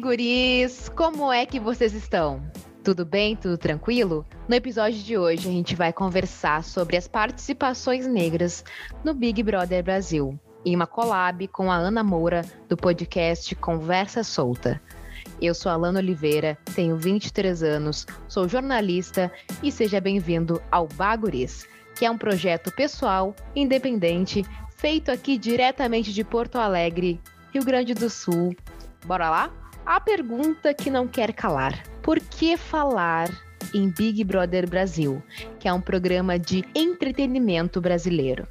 Guris, como é que vocês estão? Tudo bem? Tudo tranquilo? No episódio de hoje, a gente vai conversar sobre as participações negras no Big Brother Brasil, em uma collab com a Ana Moura, do podcast Conversa Solta. Eu sou a Alana Oliveira, tenho 23 anos, sou jornalista e seja bem-vindo ao Baguris, que é um projeto pessoal, independente, feito aqui diretamente de Porto Alegre, Rio Grande do Sul, Bora lá? A pergunta que não quer calar: por que falar em Big Brother Brasil, que é um programa de entretenimento brasileiro?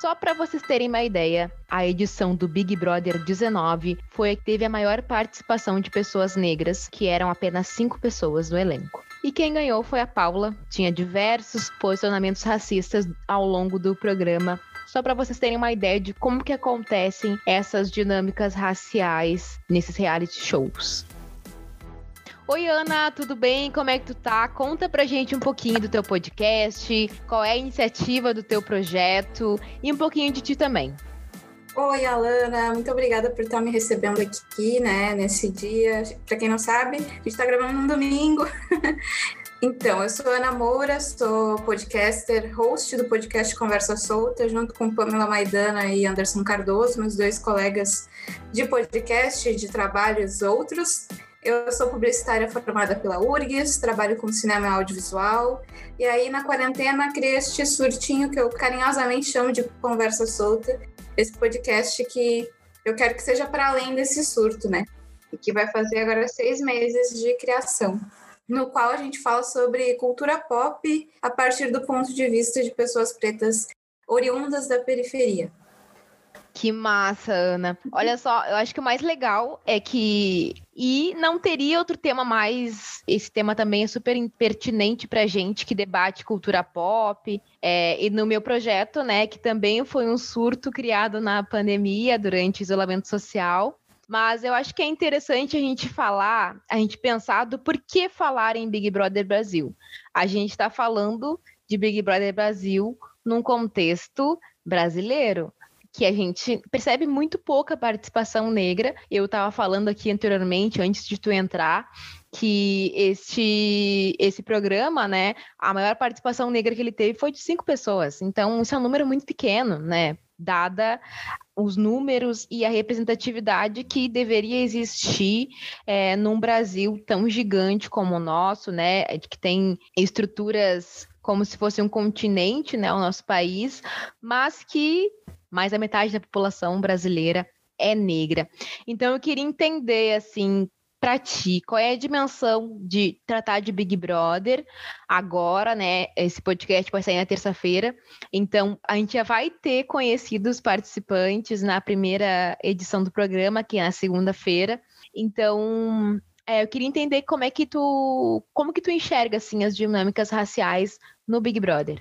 Só para vocês terem uma ideia, a edição do Big Brother 19 foi a que teve a maior participação de pessoas negras, que eram apenas cinco pessoas no elenco. E quem ganhou foi a Paula. Tinha diversos posicionamentos racistas ao longo do programa, só para vocês terem uma ideia de como que acontecem essas dinâmicas raciais nesses reality shows. Oi, Ana, tudo bem? Como é que tu tá? Conta pra gente um pouquinho do teu podcast, qual é a iniciativa do teu projeto e um pouquinho de ti também. Oi, Alana, muito obrigada por estar me recebendo aqui, né, nesse dia. Para quem não sabe, a gente está gravando num domingo. Então, eu sou Ana Moura, sou podcaster, host do podcast Conversa Solta, junto com Pamela Maidana e Anderson Cardoso, meus dois colegas de podcast de trabalhos outros. Eu sou publicitária formada pela URGS, trabalho com cinema e audiovisual, e aí na quarentena criei este surtinho que eu carinhosamente chamo de Conversa Solta, esse podcast que eu quero que seja para além desse surto, né? E que vai fazer agora seis meses de criação no qual a gente fala sobre cultura pop a partir do ponto de vista de pessoas pretas oriundas da periferia. Que massa, Ana. Olha só, eu acho que o mais legal é que. E não teria outro tema mais. Esse tema também é super pertinente pra gente que debate cultura pop. É, e no meu projeto, né, que também foi um surto criado na pandemia, durante isolamento social. Mas eu acho que é interessante a gente falar, a gente pensar do porquê falar em Big Brother Brasil. A gente está falando de Big Brother Brasil num contexto brasileiro que a gente percebe muito pouca participação negra. Eu estava falando aqui anteriormente, antes de tu entrar, que este, esse programa, né, a maior participação negra que ele teve foi de cinco pessoas. Então, isso é um número muito pequeno, né? Dada os números e a representatividade que deveria existir é, num Brasil tão gigante como o nosso, né, que tem estruturas como se fosse um continente, né, o nosso país, mas que mais da metade da população brasileira é negra. Então eu queria entender assim para ti? Qual é a dimensão de tratar de Big Brother agora, né? Esse podcast vai sair na terça-feira, então a gente já vai ter conhecido os participantes na primeira edição do programa, que é na segunda-feira. Então, é, eu queria entender como é que tu, como que tu enxerga assim as dinâmicas raciais no Big Brother.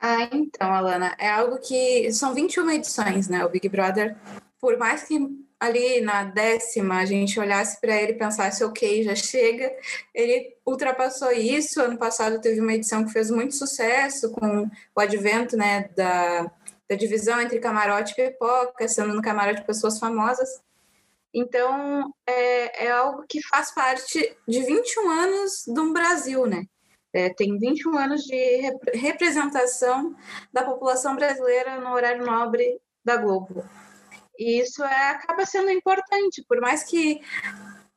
Ah, então, Alana, é algo que são 21 edições, né? O Big Brother, por mais que ali na décima a gente olhasse para ele e pensasse, ok, já chega. Ele ultrapassou isso. Ano passado teve uma edição que fez muito sucesso com o advento né, da, da divisão entre camarote e pipoca, sendo no camarote pessoas famosas. Então, é, é algo que faz parte de 21 anos do Brasil, né? É, tem 21 anos de rep representação da população brasileira no horário nobre da Globo. E isso é, acaba sendo importante, por mais que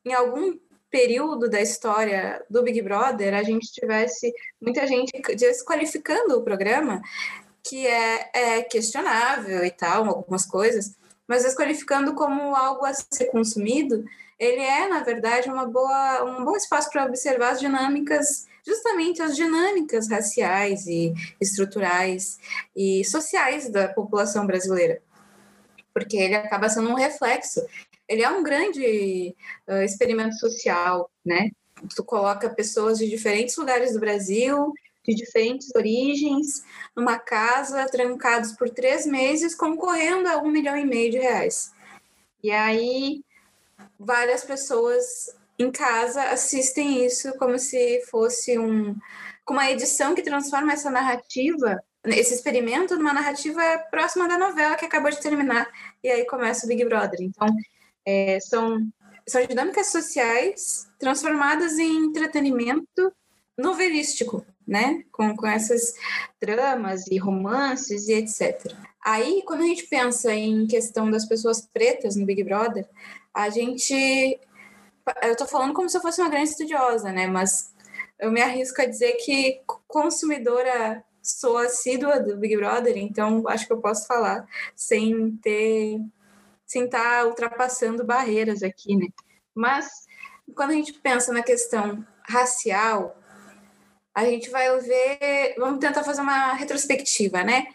em algum período da história do Big Brother a gente tivesse muita gente desqualificando o programa, que é, é questionável e tal, algumas coisas, mas desqualificando como algo a ser consumido, ele é, na verdade, uma boa, um bom espaço para observar as dinâmicas, justamente as dinâmicas raciais e estruturais e sociais da população brasileira. Porque ele acaba sendo um reflexo. Ele é um grande uh, experimento social, né? Tu coloca pessoas de diferentes lugares do Brasil, de diferentes origens, numa casa, trancados por três meses, concorrendo a um milhão e meio de reais. E aí, várias pessoas em casa assistem isso como se fosse um, uma edição que transforma essa narrativa, esse experimento, numa narrativa próxima da novela que acabou de terminar. E aí começa o Big Brother. Então, é, são, são dinâmicas sociais transformadas em entretenimento novelístico, né? Com, com essas dramas e romances e etc. Aí, quando a gente pensa em questão das pessoas pretas no Big Brother, a gente. Eu tô falando como se eu fosse uma grande estudiosa, né? Mas eu me arrisco a dizer que consumidora sou assídua do Big Brother, então acho que eu posso falar sem ter. sem estar tá ultrapassando barreiras aqui, né? Mas quando a gente pensa na questão racial, a gente vai ver, vamos tentar fazer uma retrospectiva, né?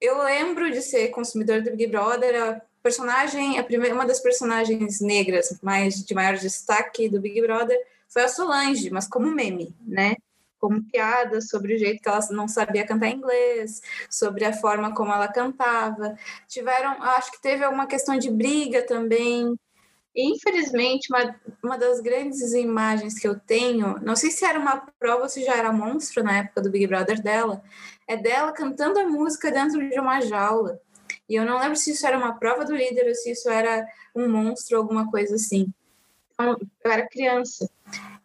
Eu lembro de ser consumidor do Big Brother, a personagem, a primeira, uma das personagens negras mais de maior destaque do Big Brother foi a Solange, mas como meme, né? Como piada sobre o jeito que ela não sabia cantar inglês, sobre a forma como ela cantava. Tiveram, acho que teve alguma questão de briga também Infelizmente, uma, uma das grandes imagens que eu tenho, não sei se era uma prova ou se já era monstro na época do Big Brother dela, é dela cantando a música dentro de uma jaula. E eu não lembro se isso era uma prova do líder ou se isso era um monstro alguma coisa assim. Então, eu era criança.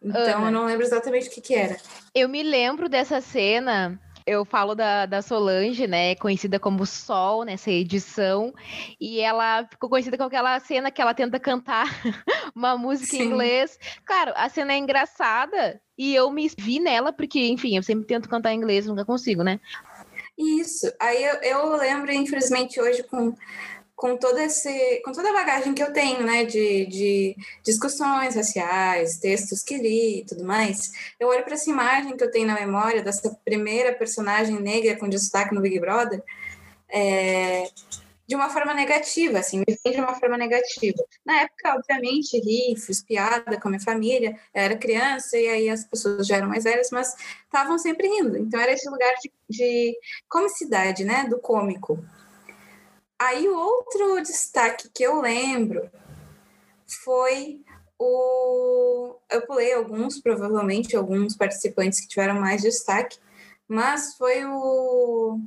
Então, Ana, eu não lembro exatamente o que, que era. Eu me lembro dessa cena eu falo da, da Solange, né? Conhecida como Sol nessa edição. E ela ficou conhecida com aquela cena que ela tenta cantar uma música Sim. em inglês. Claro, a cena é engraçada e eu me vi nela, porque, enfim, eu sempre tento cantar em inglês, nunca consigo, né? Isso. Aí eu, eu lembro, infelizmente, hoje com com todo esse, com toda a bagagem que eu tenho, né, de, de discussões raciais, textos que li e tudo mais, eu olho para essa imagem que eu tenho na memória dessa primeira personagem negra com destaque no Big Brother, é, de uma forma negativa, assim, me vem de uma forma negativa. Na época, obviamente, ri, fiz piada com a minha família, eu era criança e aí as pessoas já eram mais velhas, mas estavam sempre rindo. Então era esse lugar de, de comicidade, né, do cômico. Aí outro destaque que eu lembro foi o. Eu pulei alguns, provavelmente, alguns participantes que tiveram mais destaque, mas foi o.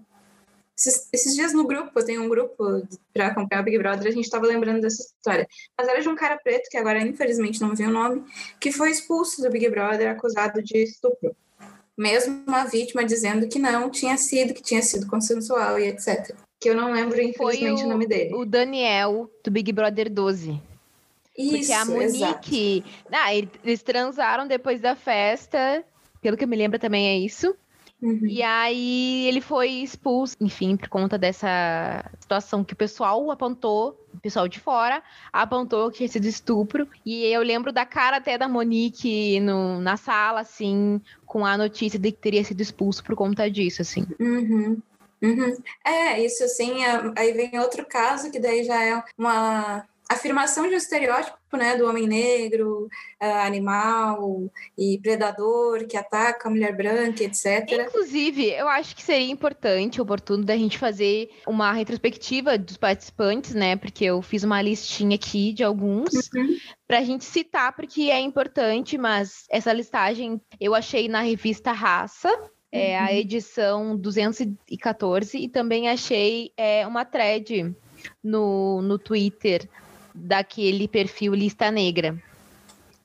Esses, esses dias no grupo, eu tenho um grupo para acompanhar o Big Brother, a gente estava lembrando dessa história. Mas era de um cara preto, que agora infelizmente não vem o nome, que foi expulso do Big Brother acusado de estupro. Mesmo a vítima dizendo que não tinha sido, que tinha sido consensual e etc que eu não lembro, infelizmente, o, o, nome dele. O Daniel, do Big Brother 12. Isso, Porque a Monique. Ah, eles transaram depois da festa. Pelo que eu me lembro, também é isso. Uhum. E aí ele foi expulso, enfim, por conta dessa situação que o pessoal apontou, o pessoal de fora apontou que tinha sido estupro. E eu lembro da cara até da Monique no, na sala, assim, com a notícia de que teria sido expulso por conta disso, assim. Uhum. Uhum. É, isso sim. É, aí vem outro caso que daí já é uma afirmação de um estereótipo, né, do homem negro, uh, animal e predador que ataca a mulher branca, etc. Inclusive, eu acho que seria importante, oportuno da gente fazer uma retrospectiva dos participantes, né, porque eu fiz uma listinha aqui de alguns uhum. para a gente citar porque é importante, mas essa listagem eu achei na revista Raça é a uhum. edição 214 e também achei é, uma thread no, no Twitter daquele perfil Lista Negra.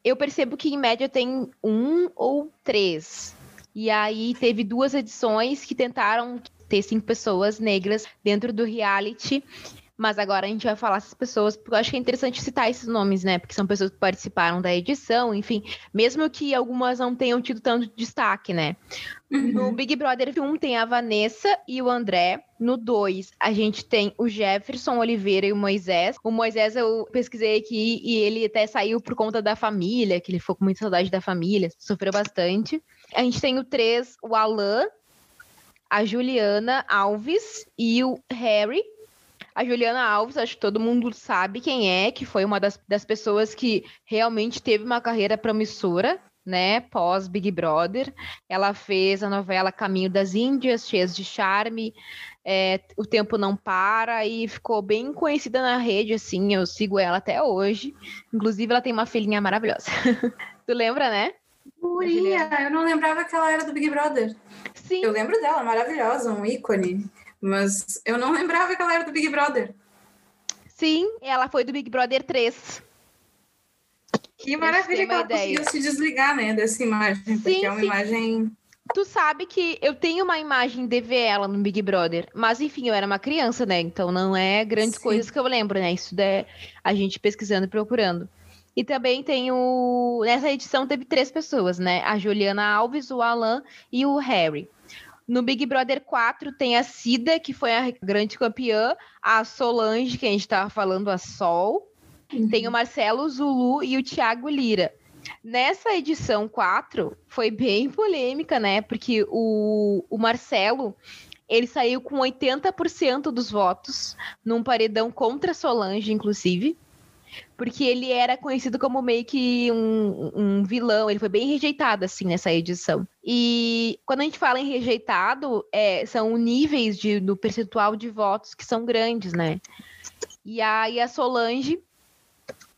Eu percebo que em média tem um ou três. E aí teve duas edições que tentaram ter cinco pessoas negras dentro do reality, Mas agora a gente vai falar essas pessoas, porque eu acho que é interessante citar esses nomes, né? Porque são pessoas que participaram da edição, enfim, mesmo que algumas não tenham tido tanto destaque, né? Uhum. No Big Brother 1 tem a Vanessa e o André. No 2, a gente tem o Jefferson Oliveira e o Moisés. O Moisés eu pesquisei aqui e ele até saiu por conta da família, que ele ficou com muita saudade da família, sofreu bastante. A gente tem o 3, o Alan, a Juliana Alves e o Harry. A Juliana Alves, acho que todo mundo sabe quem é, que foi uma das, das pessoas que realmente teve uma carreira promissora, né, pós Big Brother. Ela fez a novela Caminho das Índias, cheias de charme, é, O Tempo Não Para, e ficou bem conhecida na rede, assim, eu sigo ela até hoje. Inclusive, ela tem uma filhinha maravilhosa. tu lembra, né? Guria, eu não lembrava que ela era do Big Brother. Sim. Eu lembro dela, maravilhosa, um ícone. Mas eu não lembrava que ela era do Big Brother. Sim, ela foi do Big Brother 3. Que maravilha que ela ideia. conseguiu se desligar, né, dessa imagem, sim, porque é uma sim. imagem... Tu sabe que eu tenho uma imagem de ver ela no Big Brother, mas enfim, eu era uma criança, né, então não é grandes sim. coisas que eu lembro, né, isso é a gente pesquisando e procurando. E também tem o... Nessa edição teve três pessoas, né, a Juliana Alves, o Alan e o Harry. No Big Brother 4 tem a Cida, que foi a grande campeã, a Solange, que a gente estava falando, a Sol. Uhum. Tem o Marcelo Zulu e o Thiago Lira. Nessa edição 4 foi bem polêmica, né? Porque o, o Marcelo ele saiu com 80% dos votos num paredão contra Solange, inclusive porque ele era conhecido como meio que um, um, vilão, ele foi bem rejeitado, assim, nessa edição. E quando a gente fala em rejeitado, é, são níveis de, do percentual de votos que são grandes, né? E aí a Solange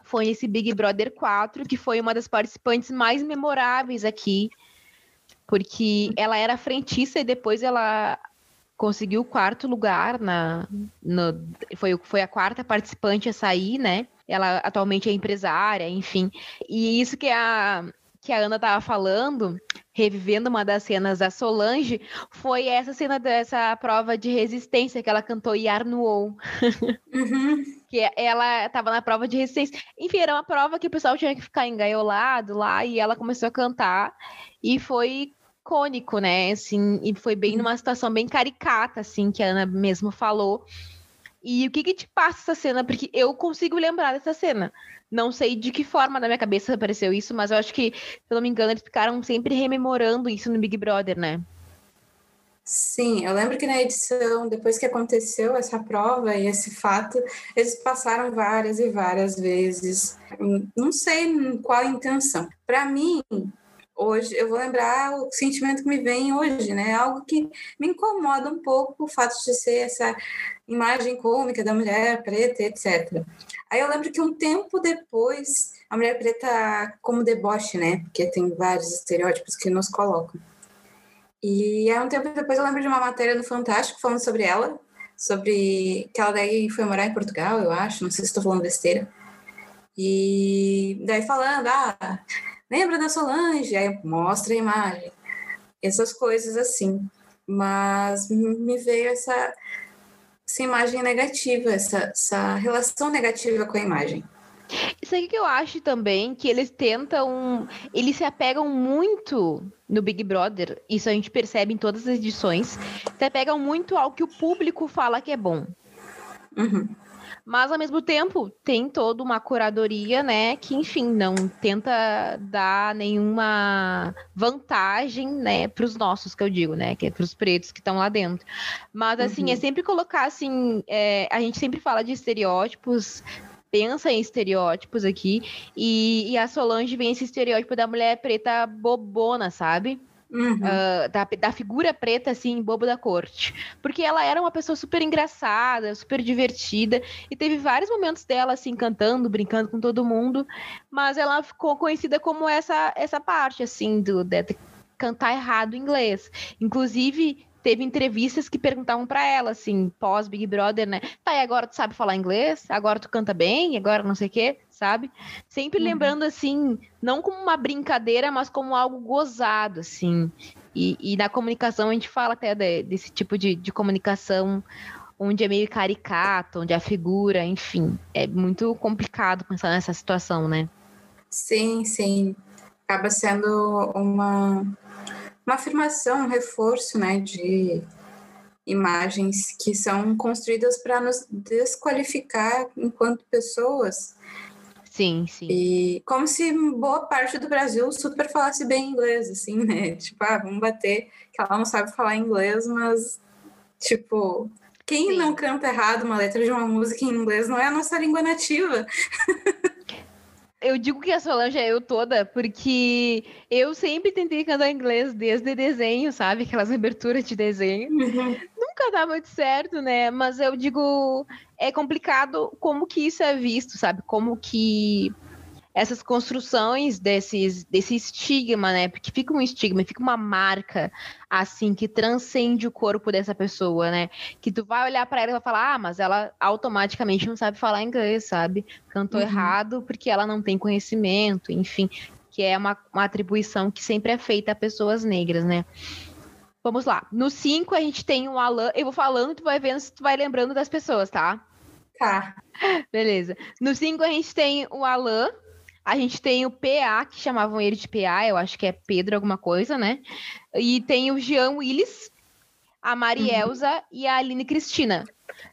foi esse Big Brother 4, que foi uma das participantes mais memoráveis aqui, porque ela era frentista e depois ela conseguiu o quarto lugar na no, foi, foi a quarta participante a sair, né? Ela atualmente é empresária, enfim. E isso que a, que a Ana tava falando, revivendo uma das cenas da Solange, foi essa cena dessa prova de resistência que ela cantou Yarnuou. Uhum. que ela estava na prova de resistência. Enfim, era uma prova que o pessoal tinha que ficar engaiolado lá e ela começou a cantar e foi icônico, né? Assim, e foi bem uhum. numa situação bem caricata, assim, que a Ana mesmo falou. E o que que te passa essa cena? Porque eu consigo lembrar dessa cena. Não sei de que forma na minha cabeça apareceu isso, mas eu acho que, se eu não me engano, eles ficaram sempre rememorando isso no Big Brother, né? Sim, eu lembro que na edição, depois que aconteceu essa prova e esse fato, eles passaram várias e várias vezes. Não sei qual intenção. Para mim, hoje, eu vou lembrar o sentimento que me vem hoje, né? Algo que me incomoda um pouco o fato de ser essa imagem cômica da mulher preta, etc. Aí eu lembro que um tempo depois, a mulher preta como deboche, né? Porque tem vários estereótipos que nos colocam. E aí um tempo depois eu lembro de uma matéria no Fantástico falando sobre ela, sobre que ela daí foi morar em Portugal, eu acho, não sei se estou falando besteira. E daí falando, ah, lembra da Solange? Aí mostra a imagem. Essas coisas assim. Mas me veio essa, essa imagem negativa, essa, essa relação negativa com a imagem. Isso aqui que eu acho também, que eles tentam. Eles se apegam muito no Big Brother, isso a gente percebe em todas as edições, se apegam muito ao que o público fala que é bom. Uhum. Mas, ao mesmo tempo, tem toda uma curadoria, né? Que, enfim, não tenta dar nenhuma vantagem, né? Para os nossos, que eu digo, né? Que é para os pretos que estão lá dentro. Mas, assim, é uhum. é sempre colocar, assim... É, a gente sempre fala de estereótipos pensa em estereótipos aqui, e, e, a Solange vem esse estereótipo da mulher preta bobona, sabe? Uhum. Uh, da, da figura preta, assim, bobo da corte. Porque ela era uma pessoa super engraçada, super divertida, e teve vários momentos dela, assim, cantando, brincando com todo mundo, mas ela ficou conhecida como essa, essa parte, assim, do, de cantar errado inglês. Inclusive, teve entrevistas que perguntavam para ela, assim, pós Big Brother, né? Tá, e agora tu sabe falar inglês? Agora tu canta bem? Agora não sei o quê? sabe? Sempre uhum. lembrando, assim, não como uma brincadeira, mas como algo gozado, assim. E, e na comunicação a gente fala até de, desse tipo de, de comunicação onde é meio caricato, onde a figura, enfim, é muito complicado pensar nessa situação, né? Sim, sim. Acaba sendo uma, uma afirmação, um reforço, né, de imagens que são construídas para nos desqualificar enquanto pessoas. Sim, sim. E como se boa parte do Brasil super falasse bem inglês, assim, né? Tipo, ah, vamos bater que ela não sabe falar inglês, mas, tipo, quem sim. não canta errado uma letra de uma música em inglês não é a nossa língua nativa. Eu digo que a Solange é eu toda, porque eu sempre tentei cantar inglês desde desenho, sabe? Aquelas aberturas de desenho. Uhum. Nunca dá muito certo, né? Mas eu digo, é complicado como que isso é visto, sabe? Como que essas construções desses, desse estigma, né? Porque fica um estigma, fica uma marca, assim, que transcende o corpo dessa pessoa, né? Que tu vai olhar para ela e vai falar, ah, mas ela automaticamente não sabe falar inglês, sabe? Cantou uhum. errado porque ela não tem conhecimento, enfim, que é uma, uma atribuição que sempre é feita a pessoas negras, né? Vamos lá. No 5 a gente tem o Alan. Eu vou falando, tu vai vendo se tu vai lembrando das pessoas, tá? Tá. Beleza. No 5 a gente tem o Alan, a gente tem o PA, que chamavam ele de PA, eu acho que é Pedro alguma coisa, né? E tem o Jean Willis, a Marielza uhum. e a Aline Cristina.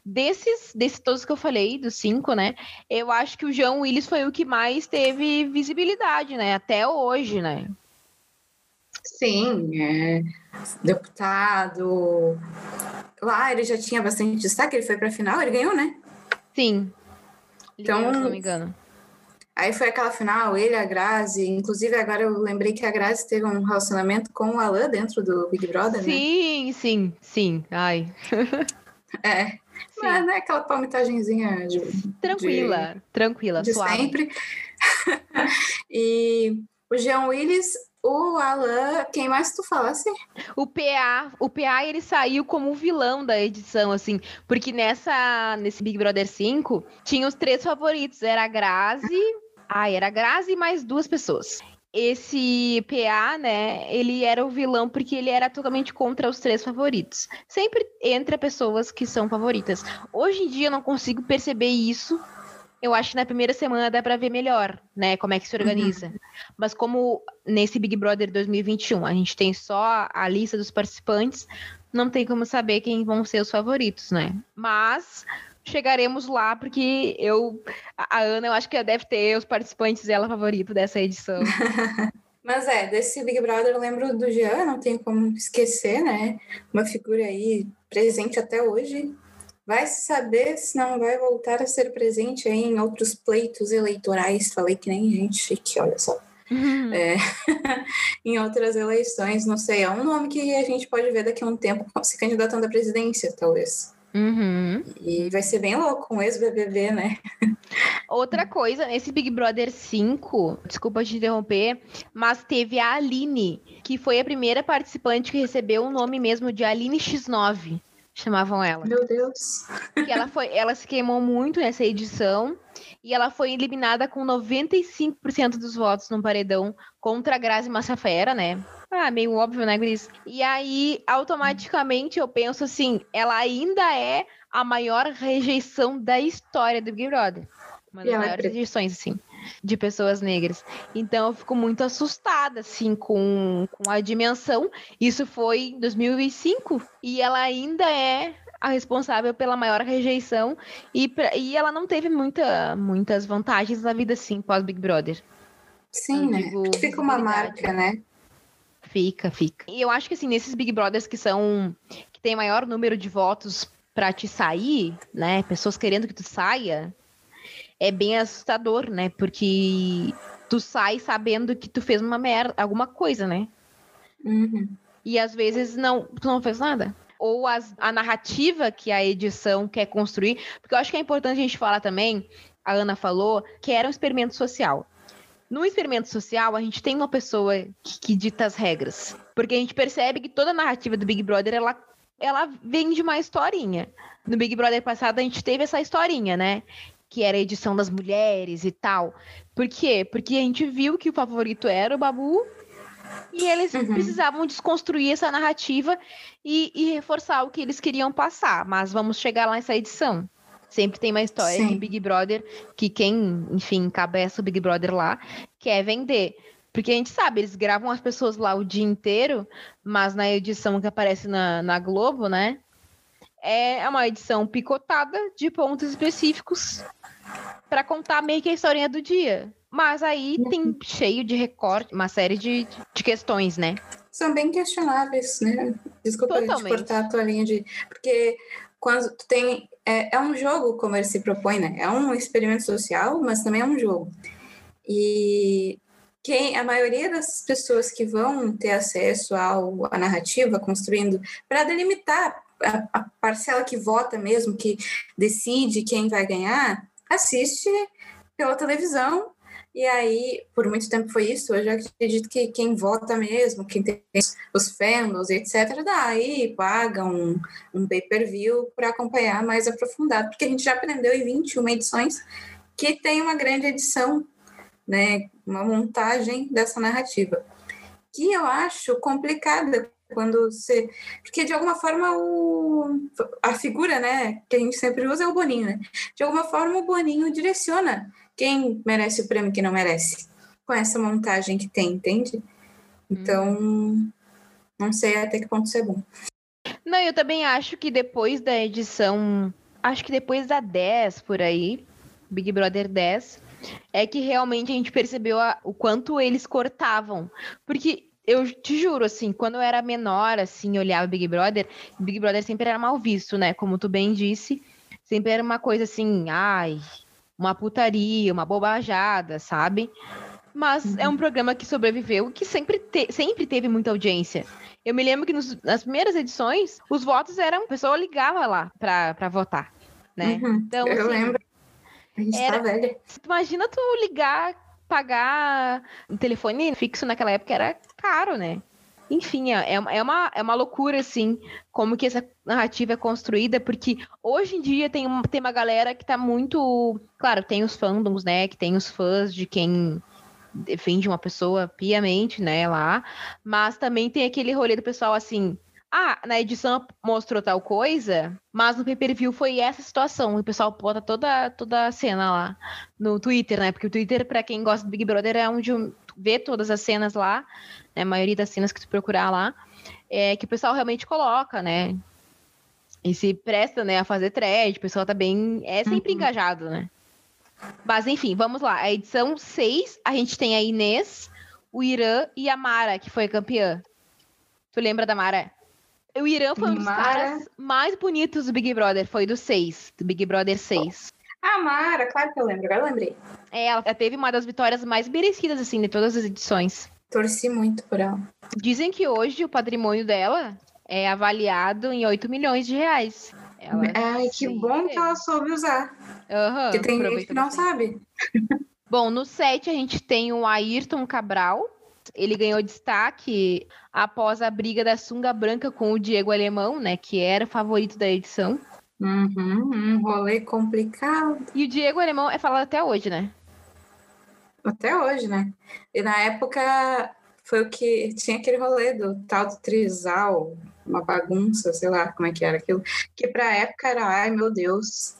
Desses, desses todos que eu falei, dos cinco, né? Eu acho que o Jean Willis foi o que mais teve visibilidade, né? Até hoje, né? Sim, é deputado. Lá ele já tinha bastante destaque, ele foi para a final, ele ganhou, né? Sim. Ele então, ganhou, se não me engano. Aí foi aquela final, ele, a Grazi, inclusive agora eu lembrei que a Grazi teve um relacionamento com o Alan dentro do Big Brother, sim, né? Sim, sim, sim. Ai. é. Sim. Mas não é aquela palmitagenzinha de. Tranquila, de, tranquila, de suave. sempre. e o Jean Willis, o Alan, quem mais tu falasse? O PA, o PA ele saiu como vilão da edição, assim, porque nessa, nesse Big Brother 5 tinha os três favoritos, era a Grazi, ah, era a Grazi e mais duas pessoas. Esse PA, né, ele era o vilão porque ele era totalmente contra os três favoritos. Sempre entre pessoas que são favoritas. Hoje em dia eu não consigo perceber isso. Eu acho que na primeira semana dá para ver melhor, né, como é que se organiza. Uhum. Mas como nesse Big Brother 2021 a gente tem só a lista dos participantes, não tem como saber quem vão ser os favoritos, né? Mas chegaremos lá, porque eu, a Ana, eu acho que deve ter os participantes dela favorito dessa edição. Mas é, desse Big Brother eu lembro do Jean, não tem como esquecer, né? Uma figura aí presente até hoje. Vai se saber se não vai voltar a ser presente aí em outros pleitos eleitorais. Falei que nem gente chique, olha só. Uhum. É, em outras eleições, não sei, é um nome que a gente pode ver daqui a um tempo se candidatando à presidência, talvez. Uhum. E vai ser bem louco um ex-BBB, né? Outra coisa, esse Big Brother 5, desculpa te interromper, mas teve a Aline, que foi a primeira participante que recebeu o nome mesmo de Aline X9, chamavam ela. Meu Deus. Que ela foi, ela se queimou muito nessa edição e ela foi eliminada com 95% dos votos no paredão contra a Grazi Massafera, né? Ah, meio óbvio, né, Gris? E aí, automaticamente, eu penso assim, ela ainda é a maior rejeição da história do Big Brother. Uma das maiores rejeições, assim, de pessoas negras. Então, eu fico muito assustada, assim, com, com a dimensão. Isso foi em 2005 e ela ainda é a responsável pela maior rejeição e, e ela não teve muita, muitas vantagens na vida, assim, pós-Big Brother. Sim, né? fica uma marca, né? Fica, fica. E eu acho que, assim, nesses Big Brothers que são... que tem maior número de votos para te sair, né? Pessoas querendo que tu saia, é bem assustador, né? Porque tu sai sabendo que tu fez uma merda, alguma coisa, né? Uhum. E às vezes não, tu não fez nada ou as, a narrativa que a edição quer construir, porque eu acho que é importante a gente falar também, a Ana falou, que era um experimento social. No experimento social, a gente tem uma pessoa que, que dita as regras, porque a gente percebe que toda a narrativa do Big Brother, ela, ela vem de uma historinha. No Big Brother passado, a gente teve essa historinha, né? que era a edição das mulheres e tal. Por quê? Porque a gente viu que o favorito era o Babu E eles uhum. precisavam desconstruir essa narrativa e, e, reforçar o que eles queriam passar. Mas vamos chegar lá nessa edição. Sempre tem uma história Sim. de Big Brother que quem, enfim, encabeça o Big Brother lá quer vender. Porque a gente sabe, eles gravam as pessoas lá o dia inteiro, mas na edição que aparece na, na Globo, né? É uma edição picotada de pontos específicos para contar meio que a historinha do dia. Mas aí tem cheio de recorte, uma série de, de questões, né? São bem questionáveis, né? Desculpa cortar a tua linha de. Porque quando tu tem. É, é um jogo, como ele se propõe, né? É um experimento social, mas também é um jogo. E quem a maioria das pessoas que vão ter acesso ao, à narrativa construindo para delimitar a, a, parcela que vota mesmo, que decide quem vai ganhar, assiste pela televisão. E aí, por muito tempo foi isso. Hoje eu acredito que quem vota mesmo, quem tem os fandoms, etc., daí paga um, um pay-per-view para acompanhar mais aprofundado, porque a gente já aprendeu em 21 edições que tem uma grande edição, né, uma montagem dessa narrativa, que eu acho complicada quando você. Porque de alguma forma o, a figura né, que a gente sempre usa é o Boninho, né? De alguma forma o Boninho direciona quem merece o prêmio e quem não merece, com essa montagem que tem, entende? Então, não sei até que ponto isso é bom. Não, eu também acho que depois da edição, acho que depois da 10 por aí, Big Brother 10, é que realmente a gente percebeu a, o quanto eles cortavam. Porque eu te juro, assim, quando eu era menor, assim, olhava Big Brother, Big Brother sempre era mal visto, né? Como tu bem disse, sempre era uma coisa assim, ai, uma putaria, uma bobajada, sabe? Mas uhum. é um programa que sobreviveu, que sempre, te sempre teve muita audiência. Eu me lembro que nos, nas primeiras edições, os votos eram, a pessoa ligava lá pra, pra votar, né? Uhum. Então, eu assim, lembro. A gente tá era, tá velha. Imagina tu ligar pagar um telefone fixo naquela época era caro, né? Enfim, é, é, uma, é uma loucura, assim, como que essa narrativa é construída, porque hoje em dia tem, uma, tem uma galera que tá muito. Claro, tem os fandoms, né? Que tem os fãs de quem defende uma pessoa piamente, né, lá. Mas também tem aquele rolê do pessoal assim. Ah, na edição mostrou tal coisa, mas no pay-per-view foi essa situação. O pessoal bota toda, toda a cena lá no Twitter, né? Porque o Twitter, para quem gosta do Big Brother, é onde vê todas as cenas lá, né? A maioria das cenas que tu procurar lá, é que o pessoal realmente coloca, né? E se presta, né, a fazer thread, o pessoal tá bem. É sempre uhum. engajado, né? Mas enfim, vamos lá. A edição 6, a gente tem a Inês, o Irã e a Mara, que foi campeã. Tu lembra da Mara? O Irã foi um dos Mara... caras mais bonitos do Big Brother, foi do 6, do Big Brother 6. Ah, Mara, claro que eu lembro, agora eu lembrei. É, ela teve uma das vitórias mais merecidas, assim, de todas as edições. Torci muito por ela. Dizem que hoje o patrimônio dela é avaliado em 8 milhões de reais. Ela Ai, que bom que ela soube usar. Uhum, Porque tem gente que não sabe. Bom, no 7 a gente tem o Ayrton Cabral, ele ganhou destaque após a briga da sunga branca com o Diego Alemão, né? Que era o favorito da edição. Uhum, um rolê complicado. E o Diego Alemão é falado até hoje, né? Até hoje, né? E na época foi o que tinha aquele rolê do tal do trisal, uma bagunça, sei lá como é que era aquilo, que pra época era, ai meu Deus.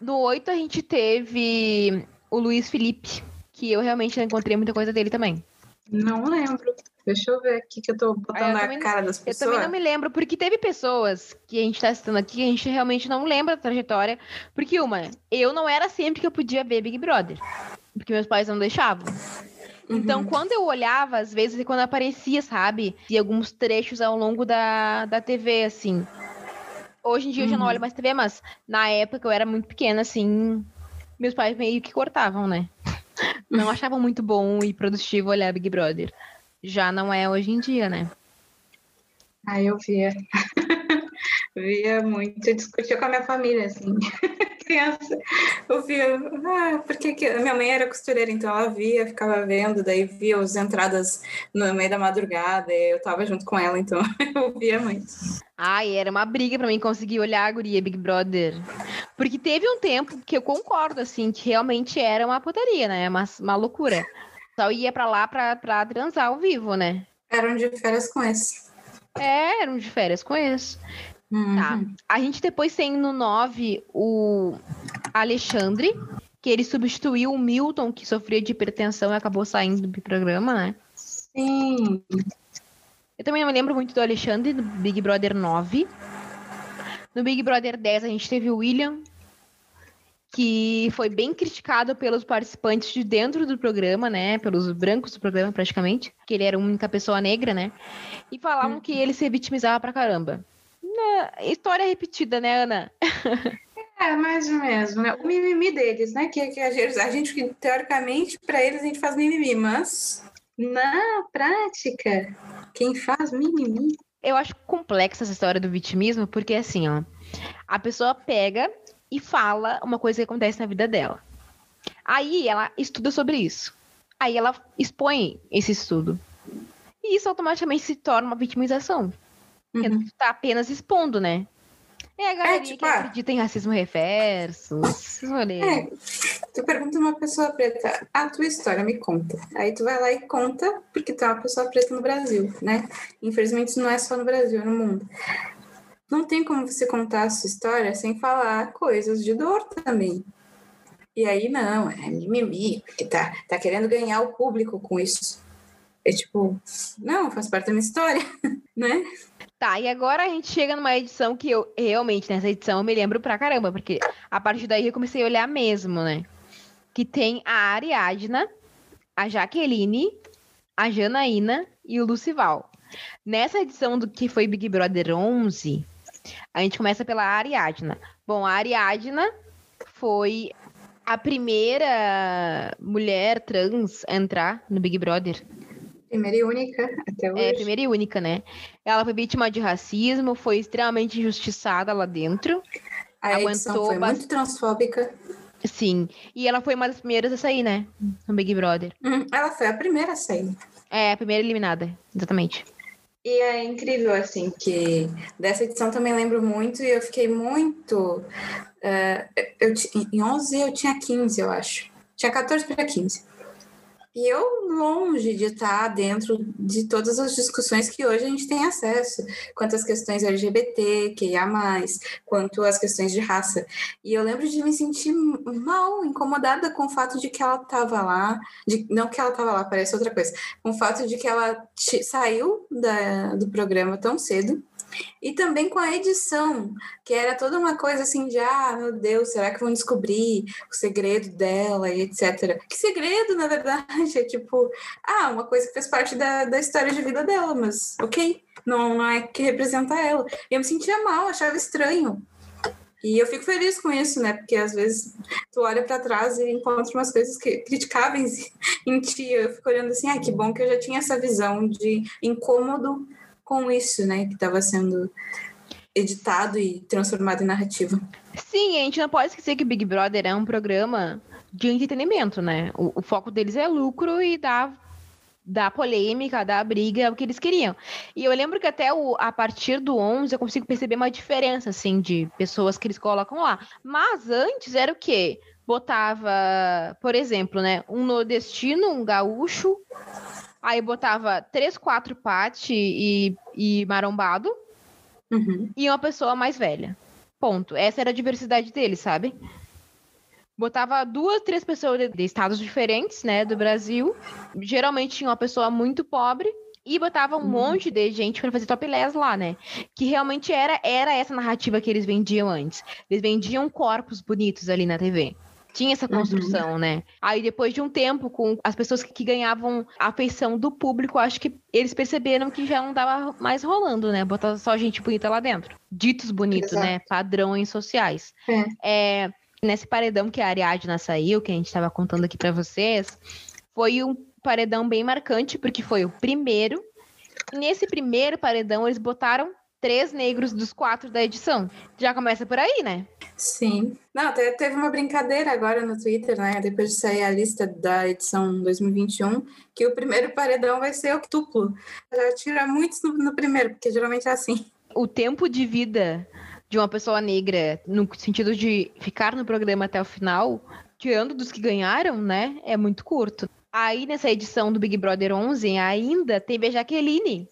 No 8 a gente teve o Luiz Felipe, que eu realmente não encontrei muita coisa dele também. Não lembro. Deixa eu ver aqui que eu tô botando ah, eu a cara das pessoas. Eu também não me lembro, porque teve pessoas que a gente tá citando aqui que a gente realmente não lembra da trajetória. Porque, uma, eu não era sempre que eu podia ver Big Brother. Porque meus pais não deixavam. Então, uhum. quando eu olhava, às vezes, quando aparecia, sabe? E alguns trechos ao longo da, da TV, assim. Hoje em dia uhum. eu já não uhum. olho mais TV, mas na época eu era muito pequena, assim. Meus pais meio que cortavam, né? não achavam muito bom e produtivo olhar Big Brother. Já não é hoje em dia, né? Ah, eu via. via muito, discutia com a minha família, assim. Criança, eu via, ah, porque que... minha mãe era costureira, então ela via, ficava vendo, daí via as entradas no meio da madrugada, eu tava junto com ela, então eu via muito. Ai, era uma briga para mim conseguir olhar a guria Big Brother. Porque teve um tempo que eu concordo, assim, que realmente era uma putaria, né? Uma, uma loucura. Só ia para lá pra transar ao vivo, né? Eram de férias com esse. É, eram de férias com esse. Uhum. Tá. A gente depois tem no 9 o Alexandre, que ele substituiu o Milton, que sofria de hipertensão e acabou saindo do programa, né? Sim. Eu também não me lembro muito do Alexandre, do Big Brother 9. No Big Brother 10 a gente teve o William, que foi bem criticado pelos participantes de dentro do programa, né? Pelos brancos do programa, praticamente. Que ele era a única pessoa negra, né? E falavam Hum. que ele se vitimizava pra caramba. Né, História repetida, né, Ana? É, mais ou menos, né? O mimimi deles, né? Que, que a gente, a gente, teoricamente, para eles a gente faz mimimi, mas na prática, quem faz mimimi Eu acho complexa essa história do vitimismo, porque assim, ó, a pessoa pega e fala uma coisa que acontece na vida dela. Aí ela estuda sobre isso. Aí ela expõe esse estudo. E isso automaticamente se torna uma vitimização. Porque Uhum. tu tá apenas expondo, né? É a galerinha tipo, que ah. acredita em racismo reverso. É, tu pergunta uma pessoa preta, a tua história me conta. Aí tu vai lá e conta, porque tu é uma pessoa preta no Brasil, né? Infelizmente isso não é só no Brasil, é no mundo. Não tem como você contar a sua história sem falar coisas de dor também. E aí não, é mimimi, porque tá, tá querendo ganhar o público com isso. É tipo, não, faz parte da minha história, né? Tá, e agora a gente chega numa edição que eu realmente, nessa edição, eu me lembro pra caramba, porque a partir daí eu comecei a olhar mesmo, né? Que tem a Ariadna, a Jaqueline, a Janaína e o Lucival. Nessa edição do que foi Big Brother 11, a gente começa pela Ariadna. Bom, a Ariadna foi a primeira mulher trans a entrar no Big Brother. Primeira e única até hoje. É, primeira e única, né? Ela foi vítima de racismo, foi extremamente injustiçada lá dentro. a aguentou foi bas- muito transfóbica. Sim. E ela foi uma das primeiras a sair, né? No Big Brother. Hum, Ela foi a primeira a sair. É, a primeira eliminada, exatamente. E é incrível, assim, que dessa edição também lembro muito e eu fiquei muito. eh, eu, em 11 eu tinha 15, eu acho. Tinha 14 para 15. E eu longe de estar dentro de todas as discussões que hoje a gente tem acesso, quanto às questões LGBT, que há mais, quanto às questões de raça. E eu lembro de me sentir mal, incomodada com o fato de que ela estava lá, de, não que ela estava lá, parece outra coisa, com o fato de que ela saiu da, do programa tão cedo. E também com a edição, que era toda uma coisa assim de, ah, meu Deus, será que vão descobrir o segredo dela e etc. Que segredo, na verdade, é tipo, ah, uma coisa que fez parte da, da história de vida dela, mas ok, não, não é que representa ela. E eu me sentia mal, achava estranho. E eu fico feliz com isso, né? Porque às vezes tu olha para trás e encontra umas coisas que, criticáveis em ti. Eu fico olhando assim, ah, que bom que eu já tinha essa visão de incômodo com isso, né? Que estava sendo editado e transformado em narrativa. Sim, a gente não pode esquecer que Big Brother é um programa de entretenimento, né? O, o foco deles é lucro e dar da polêmica, da briga, é o que eles queriam. E eu lembro que até o, a partir do 11 eu consigo perceber uma diferença, assim, de pessoas que eles colocam lá. Mas antes era o quê? Botava, por exemplo, né, um nordestino, um gaúcho, aí botava três, quatro pate e, e marombado, Uhum. e uma pessoa mais velha. Ponto. Essa era a diversidade deles, sabe? Botava duas, três pessoas de, de estados diferentes, né, do Brasil. Geralmente tinha uma pessoa muito pobre e botava um Uhum. monte de gente para fazer topless lá, né? Que realmente era era essa narrativa que eles vendiam antes. Eles vendiam corpos bonitos ali na TV. Tinha essa Uhum. construção, né? Aí depois de um tempo, com as pessoas que, ganhavam a afeição do público, acho que eles perceberam que já não tava mais rolando, né? Botar só gente bonita lá dentro. Ditos bonitos, Exato. né? Padrões sociais. É, nesse paredão que a Ariadna saiu, que a gente tava contando aqui pra vocês, foi um paredão bem marcante, porque foi o primeiro. E nesse primeiro paredão, eles botaram três negros dos quatro da edição. Já começa por aí, né? Sim. Não, até teve uma brincadeira agora no Twitter, né? Depois de sair a lista da edição 2021, que o primeiro paredão vai ser octuplo. Já tira muitos no, no primeiro, porque geralmente é assim. o tempo de vida de uma pessoa negra, no sentido de ficar no programa até o final, tirando dos que ganharam, né, é muito curto. Aí nessa edição do Big Brother 11 ainda teve a Jaqueline,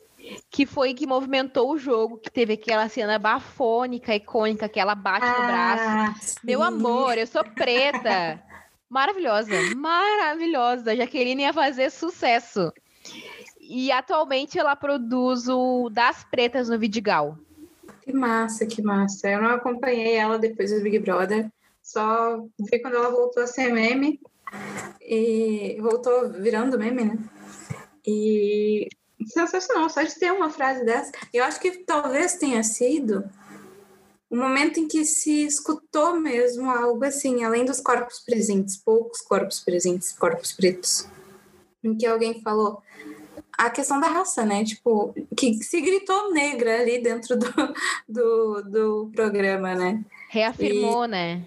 que foi que movimentou o jogo, que teve aquela cena bafônica, icônica, que ela bate ah, no braço. Sim. Meu amor, eu sou preta. Maravilhosa, maravilhosa. Jaqueline ia fazer sucesso. E atualmente ela produz o Das Pretas no Vidigal. Que massa, que massa. Eu não acompanhei ela depois do Big Brother, só vi quando ela voltou a ser meme e voltou virando meme, né? E sensacional, só de ter uma frase dessa. Eu acho que talvez tenha sido o momento em que se escutou mesmo algo assim, além dos corpos presentes, poucos corpos presentes, corpos pretos, em que alguém falou a questão da raça, né? Tipo, que se gritou negra ali dentro do, do, do programa, né? Reafirmou, e, né?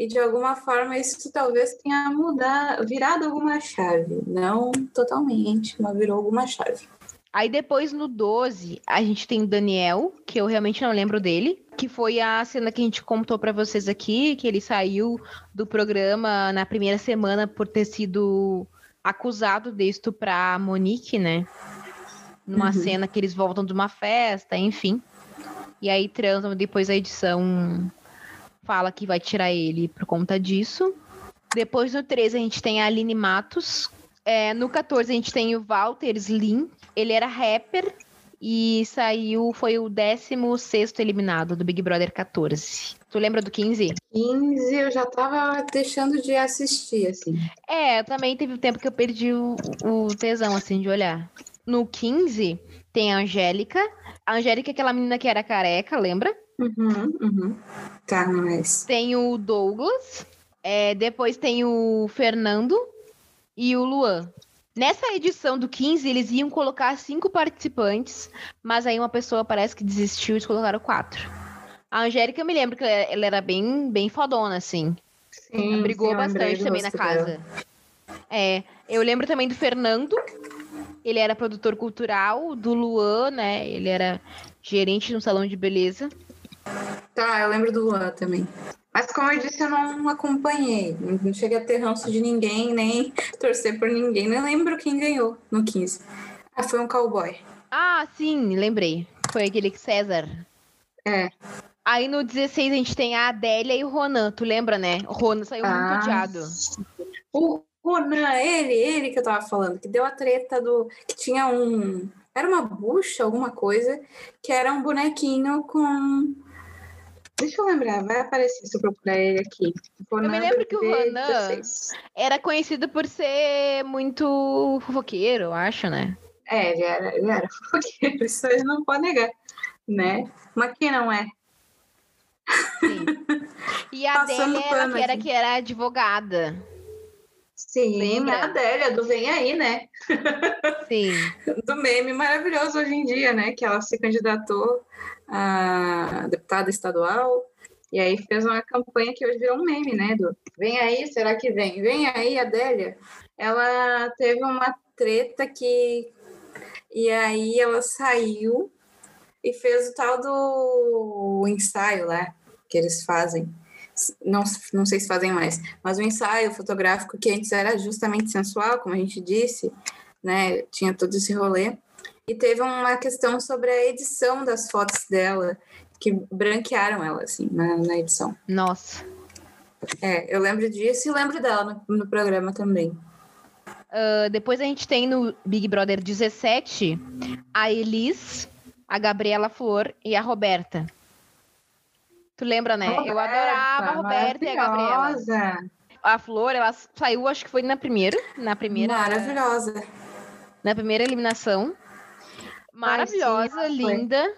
E de alguma forma isso talvez tenha mudado, virado alguma chave. Não totalmente, mas virou alguma chave. Aí depois no 12, a gente tem o Daniel, que eu realmente não lembro dele, que foi a cena que a gente contou para vocês aqui, que ele saiu do programa na primeira semana por ter sido acusado de estuprar a Monique, né? Numa uhum. cena que eles voltam de uma festa, enfim. E aí transam, depois a edição fala que vai tirar ele por conta disso. Depois no 13 a gente tem a Aline Matos. É, no 14 a gente tem o Walter Slim. Ele era rapper e saiu, foi o 16 eliminado do Big Brother 14. Tu lembra do 15? 15 eu já tava deixando de assistir, assim. É, também teve o tempo que eu perdi o, o tesão, assim, de olhar. No 15 tem a Angélica. A Angélica é aquela menina que era careca, lembra? Uhum, uhum. Tá, mas. Tem o Douglas. É, depois tem o Fernando e o Luan. Nessa edição do 15, eles iam colocar cinco participantes, mas aí uma pessoa parece que desistiu e eles colocaram quatro. A Angélica, eu me lembro que ela era bem, bem fodona, assim. Sim, ela brigou sim, bastante também na casa. Dela. É, eu lembro também do Fernando. Ele era produtor cultural, do Luan, né? Ele era gerente no salão de beleza. Tá, eu lembro do Luan também. Mas como eu disse, eu não acompanhei. Não cheguei a ter ranço de ninguém, nem torcer por ninguém. Nem lembro quem ganhou no 15. Ah, foi um cowboy. Ah, sim, lembrei. Foi aquele César. É. Aí no 16 a gente tem a Adélia e o Ronan. Tu lembra, né? O Ronan saiu ah, muito odiado. O Ronan, ele, ele que eu tava falando, que deu a treta do. que tinha um. Era uma bucha, alguma coisa, que era um bonequinho com Deixa eu lembrar, vai aparecer se eu procurar ele aqui. Ronan eu me lembro que o Ronan era conhecido por ser muito fofoqueiro, eu acho, né? É, ele era, ele era fofoqueiro, isso gente não pode negar, né? Mas quem não é? Sim. E a Adélia era que era, que era advogada. Sim, Lembra? a Adélia, do Vem Aí, né? Sim. do meme maravilhoso hoje em dia, né? Que ela se candidatou a deputada estadual, e aí fez uma campanha que hoje virou um meme, né? Do Vem aí, será que vem? Vem aí, Adélia. Ela teve uma treta que. E aí ela saiu e fez o tal do ensaio lá que eles fazem. Não, não sei se fazem mais, mas o ensaio fotográfico que antes era justamente sensual, como a gente disse, né? Tinha todo esse rolê. E teve uma questão sobre a edição das fotos dela, que branquearam ela, assim, na, na edição. Nossa. É, eu lembro disso e lembro dela no, no programa também. Uh, depois a gente tem no Big Brother 17 a Elis, a Gabriela Flor e a Roberta. Tu lembra, né? Roberta, eu adorava a Roberta e a Gabriela. A Flor, ela saiu, acho que foi na primeira, na primeira. Maravilhosa. Na primeira eliminação. Maravilhosa, Ai, sim, linda.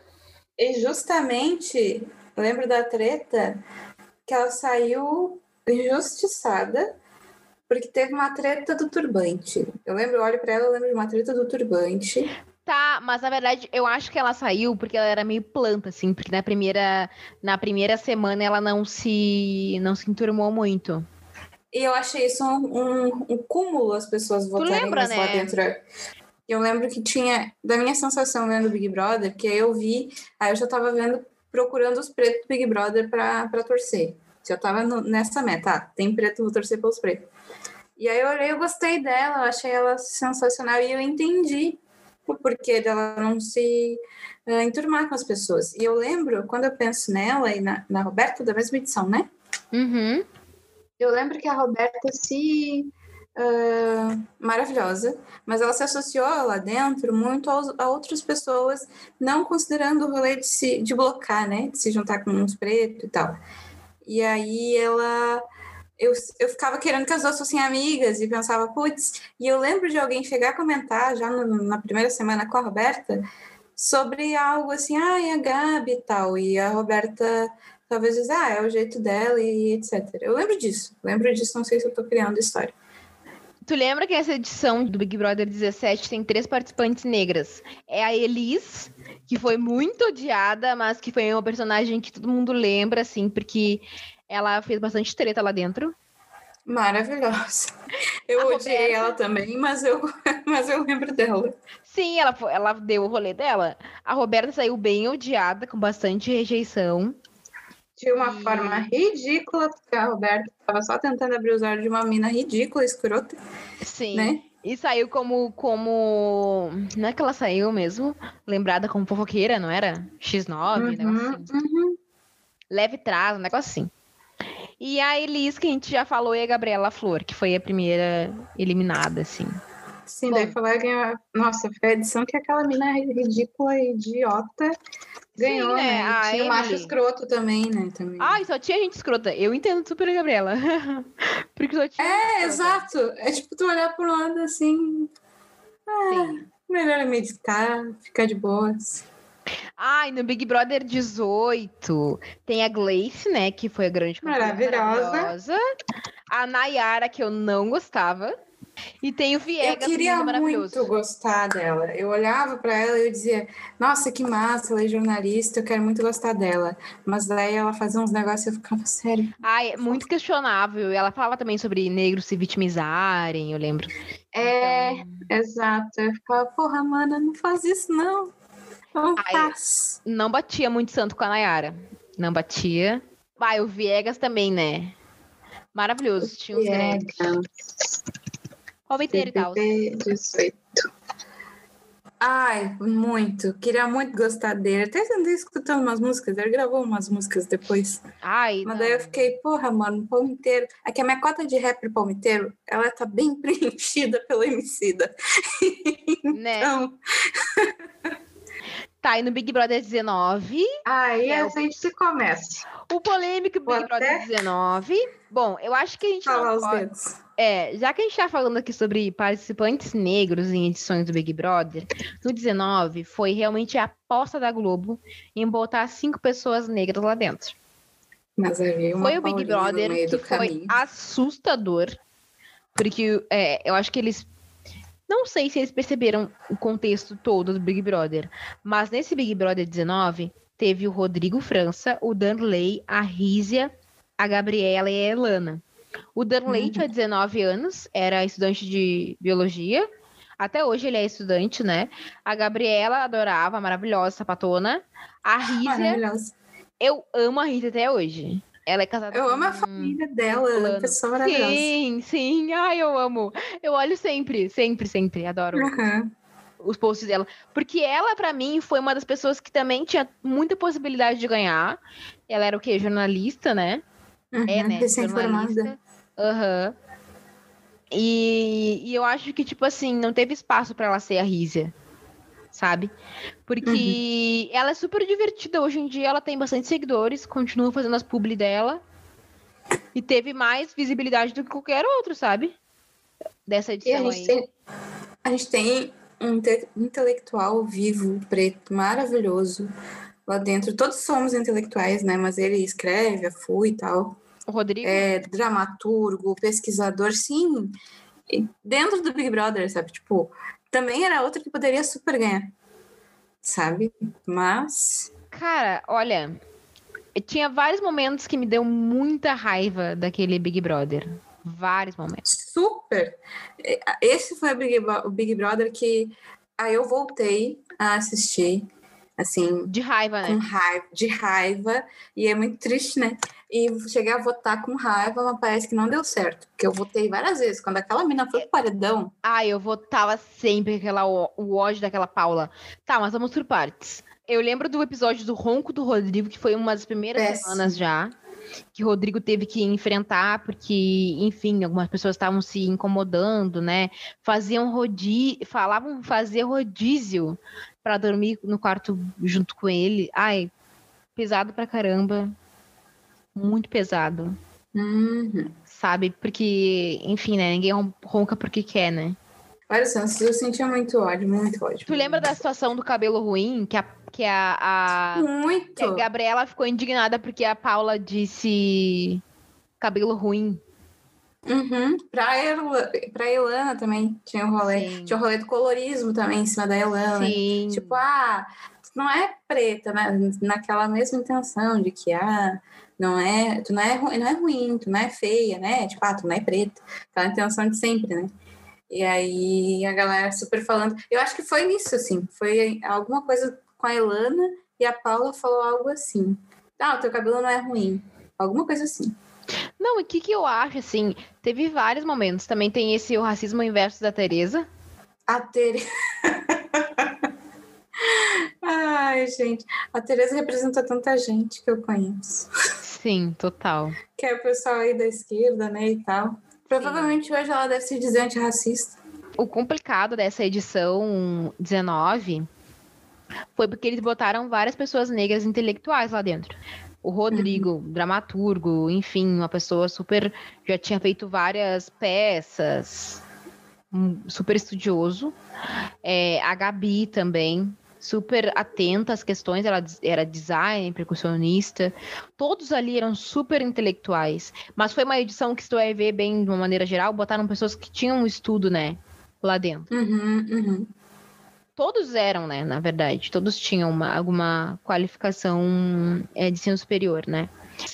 E justamente, lembro da treta que ela saiu injustiçada porque teve uma treta do turbante. Eu lembro, eu olho para ela, eu lembro de uma treta do turbante. Tá, mas na verdade eu acho que ela saiu porque ela era meio planta, assim, porque na primeira, na primeira semana ela não se não se enturmou muito. E eu achei isso um, um, um cúmulo as pessoas votarem lembra, né? lá dentro. Eu lembro que tinha, da minha sensação vendo Big Brother, que eu vi, aí eu já tava vendo, procurando os pretos do Big Brother pra torcer. Já tava no, nessa meta, ah, tem preto, vou torcer pelos pretos. E aí eu olhei, eu gostei dela, eu achei ela sensacional e eu entendi o porquê dela não se uh, enturmar com as pessoas. E eu lembro, quando eu penso nela e na, na Roberta, da mesma edição, né? Uhum. Eu lembro que a Roberta se. Uh, maravilhosa, mas ela se associou lá dentro muito aos, a outras pessoas, não considerando o rolê de se de blocar, né? De se juntar com uns pretos e tal. E aí ela eu, eu ficava querendo que as duas fossem amigas e pensava, putz, e eu lembro de alguém chegar a comentar já no, na primeira semana com a Roberta sobre algo assim, ah, e a Gabi e tal, e a Roberta talvez diz, ah, é o jeito dela e etc. Eu lembro disso, lembro disso, não sei se eu tô criando história. Tu lembra que essa edição do Big Brother 17 tem três participantes negras? É a Elis, que foi muito odiada, mas que foi uma personagem que todo mundo lembra, assim, porque ela fez bastante treta lá dentro. Maravilhosa. Eu a odiei Roberta... ela também, mas eu, mas eu lembro dela. Sim, ela, ela deu o rolê dela. A Roberta saiu bem odiada, com bastante rejeição. De uma e... forma ridícula, porque a Roberta estava só tentando abrir os olhos de uma mina ridícula, escrota. Sim. Né? E saiu como, como. Não é que ela saiu mesmo? Lembrada como fofoqueira, não era? X9, uhum, negócio assim. Uhum. Leve trás, um negócio assim. E a Elis, que a gente já falou, e a Gabriela Flor, que foi a primeira eliminada, assim. Sim, Bom, daí ganhar. Nossa, foi a edição que aquela mina ridícula e idiota ganhou, sim, né? né? Ah, tinha o macho escroto também, né? Também. Ai, só tinha gente escrota. Eu entendo super a Gabriela. Porque só tinha. É, exato. É tipo tu olhar pro lado assim. Ah, melhor meditar, ficar de boas. Ai, no Big Brother 18 tem a Gleice, né? Que foi a grande maravilhosa. maravilhosa. A Nayara, que eu não gostava. E tem o Viegas, eu queria muito gostar dela. Eu olhava para ela e eu dizia: Nossa, que massa, ela é jornalista, eu quero muito gostar dela. Mas daí ela fazia uns negócios e eu ficava sério. Ai, é muito questionável. E ela falava também sobre negros se vitimizarem, eu lembro. É, então... exato. Eu ficava: Porra, mana, não faz isso não. Ai, não batia muito santo com a Nayara. Não batia. Vai, o Viegas também, né? Maravilhoso. Tinha uns Viegas. Homem e tal. 18. Ai, muito. Queria muito gostar dele. Até andei escutando umas músicas. Ele gravou umas músicas depois. Ai, Mas não. daí eu fiquei, porra, mano, palmiteiro. Aqui a minha cota de rap palmiteiro, ela tá bem preenchida pelo Emicida. Né? então... Tá aí no Big Brother 19. Aí é a o... gente se começa. O polêmico Big Vou Brother até... 19. Bom, eu acho que a gente Falar não os pode... dedos. É, já que a gente tá falando aqui sobre participantes negros em edições do Big Brother, no 19 foi realmente a aposta da Globo em botar cinco pessoas negras lá dentro. Mas havia uma foi o Big Brother que foi assustador, porque é, eu acho que eles não sei se eles perceberam o contexto todo do Big Brother, mas nesse Big Brother 19 teve o Rodrigo França, o Danley, a Rízia, a Gabriela e a Elana. O Danley uhum. tinha 19 anos, era estudante de biologia. Até hoje ele é estudante, né? A Gabriela adorava, maravilhosa, sapatona. A Rízia. Eu amo a Rízia até hoje. Ela é casada Eu amo a família dela, ela é pessoa maravilhosa. Sim, sim. Ai, eu amo. Eu olho sempre, sempre, sempre. Adoro. Uhum. Os posts dela. Porque ela, para mim, foi uma das pessoas que também tinha muita possibilidade de ganhar. Ela era o quê? Jornalista, né? Uhum, é, né? Jornalista. Aham. Uhum. E, e, eu acho que, tipo assim, não teve espaço para ela ser a Rízia sabe? Porque uhum. ela é super divertida. Hoje em dia ela tem bastante seguidores, continua fazendo as publi dela. E teve mais visibilidade do que qualquer outro, sabe? Dessa edição a aí. Tem, a gente tem um intelectual vivo, preto, maravilhoso lá dentro. Todos somos intelectuais, né? Mas ele escreve, fui e tal. O Rodrigo? É dramaturgo, pesquisador, sim. dentro do Big Brother, sabe? Tipo, também era outra que poderia super ganhar, sabe? Mas. Cara, olha, tinha vários momentos que me deu muita raiva daquele Big Brother. Vários momentos. Super! Esse foi o Big, o Big Brother que aí eu voltei a assistir, assim. De raiva, né? Com raiva, de raiva. E é muito triste, né? E cheguei a votar com raiva, mas parece que não deu certo. Porque eu votei várias vezes. Quando aquela mina foi pro paredão. Ah, eu votava sempre aquela, o ódio daquela Paula. Tá, mas vamos por partes. Eu lembro do episódio do Ronco do Rodrigo, que foi uma das primeiras Péssimo. semanas já. Que o Rodrigo teve que enfrentar, porque, enfim, algumas pessoas estavam se incomodando, né? Faziam rodízio, falavam fazer rodízio para dormir no quarto junto com ele. Ai, pesado pra caramba muito pesado. Uhum. Sabe? Porque, enfim, né? Ninguém ronca porque quer, né? Olha só, eu sentia muito ódio, muito ódio. Tu lembra da situação do cabelo ruim? Que a, que a, a, muito. Que a Gabriela ficou indignada porque a Paula disse cabelo ruim. Uhum. Pra, Ela, pra Elana também tinha o rolê. Sim. Tinha o rolê do colorismo também em cima da Elana. Sim. Tipo, ah, não é preta, né? Naquela mesma intenção de que, ah, não é, tu não é, não é ruim, tu não é feia, né? Tipo, ah, tu não é preta. Aquela intenção de sempre, né? E aí a galera super falando. Eu acho que foi nisso, assim. Foi alguma coisa com a Elana e a Paula falou algo assim. Ah, o teu cabelo não é ruim. Alguma coisa assim. Não, o que, que eu acho, assim, teve vários momentos. Também tem esse o racismo inverso da Tereza. A Tereza. Ai, gente. A Tereza representa tanta gente que eu conheço. Sim, total. Que é o pessoal aí da esquerda, né, e tal. Provavelmente Sim. hoje ela deve se dizer antirracista. O complicado dessa edição 19 foi porque eles botaram várias pessoas negras intelectuais lá dentro. O Rodrigo, uhum. dramaturgo, enfim, uma pessoa super. já tinha feito várias peças, super estudioso. É, a Gabi também, super atenta às questões, ela era design, percussionista, todos ali eram super intelectuais, mas foi uma edição que se tu vai ver bem de uma maneira geral, botaram pessoas que tinham um estudo, né, lá dentro. Uhum, uhum. Todos eram, né, na verdade, todos tinham uma, alguma qualificação é, de ensino superior, né.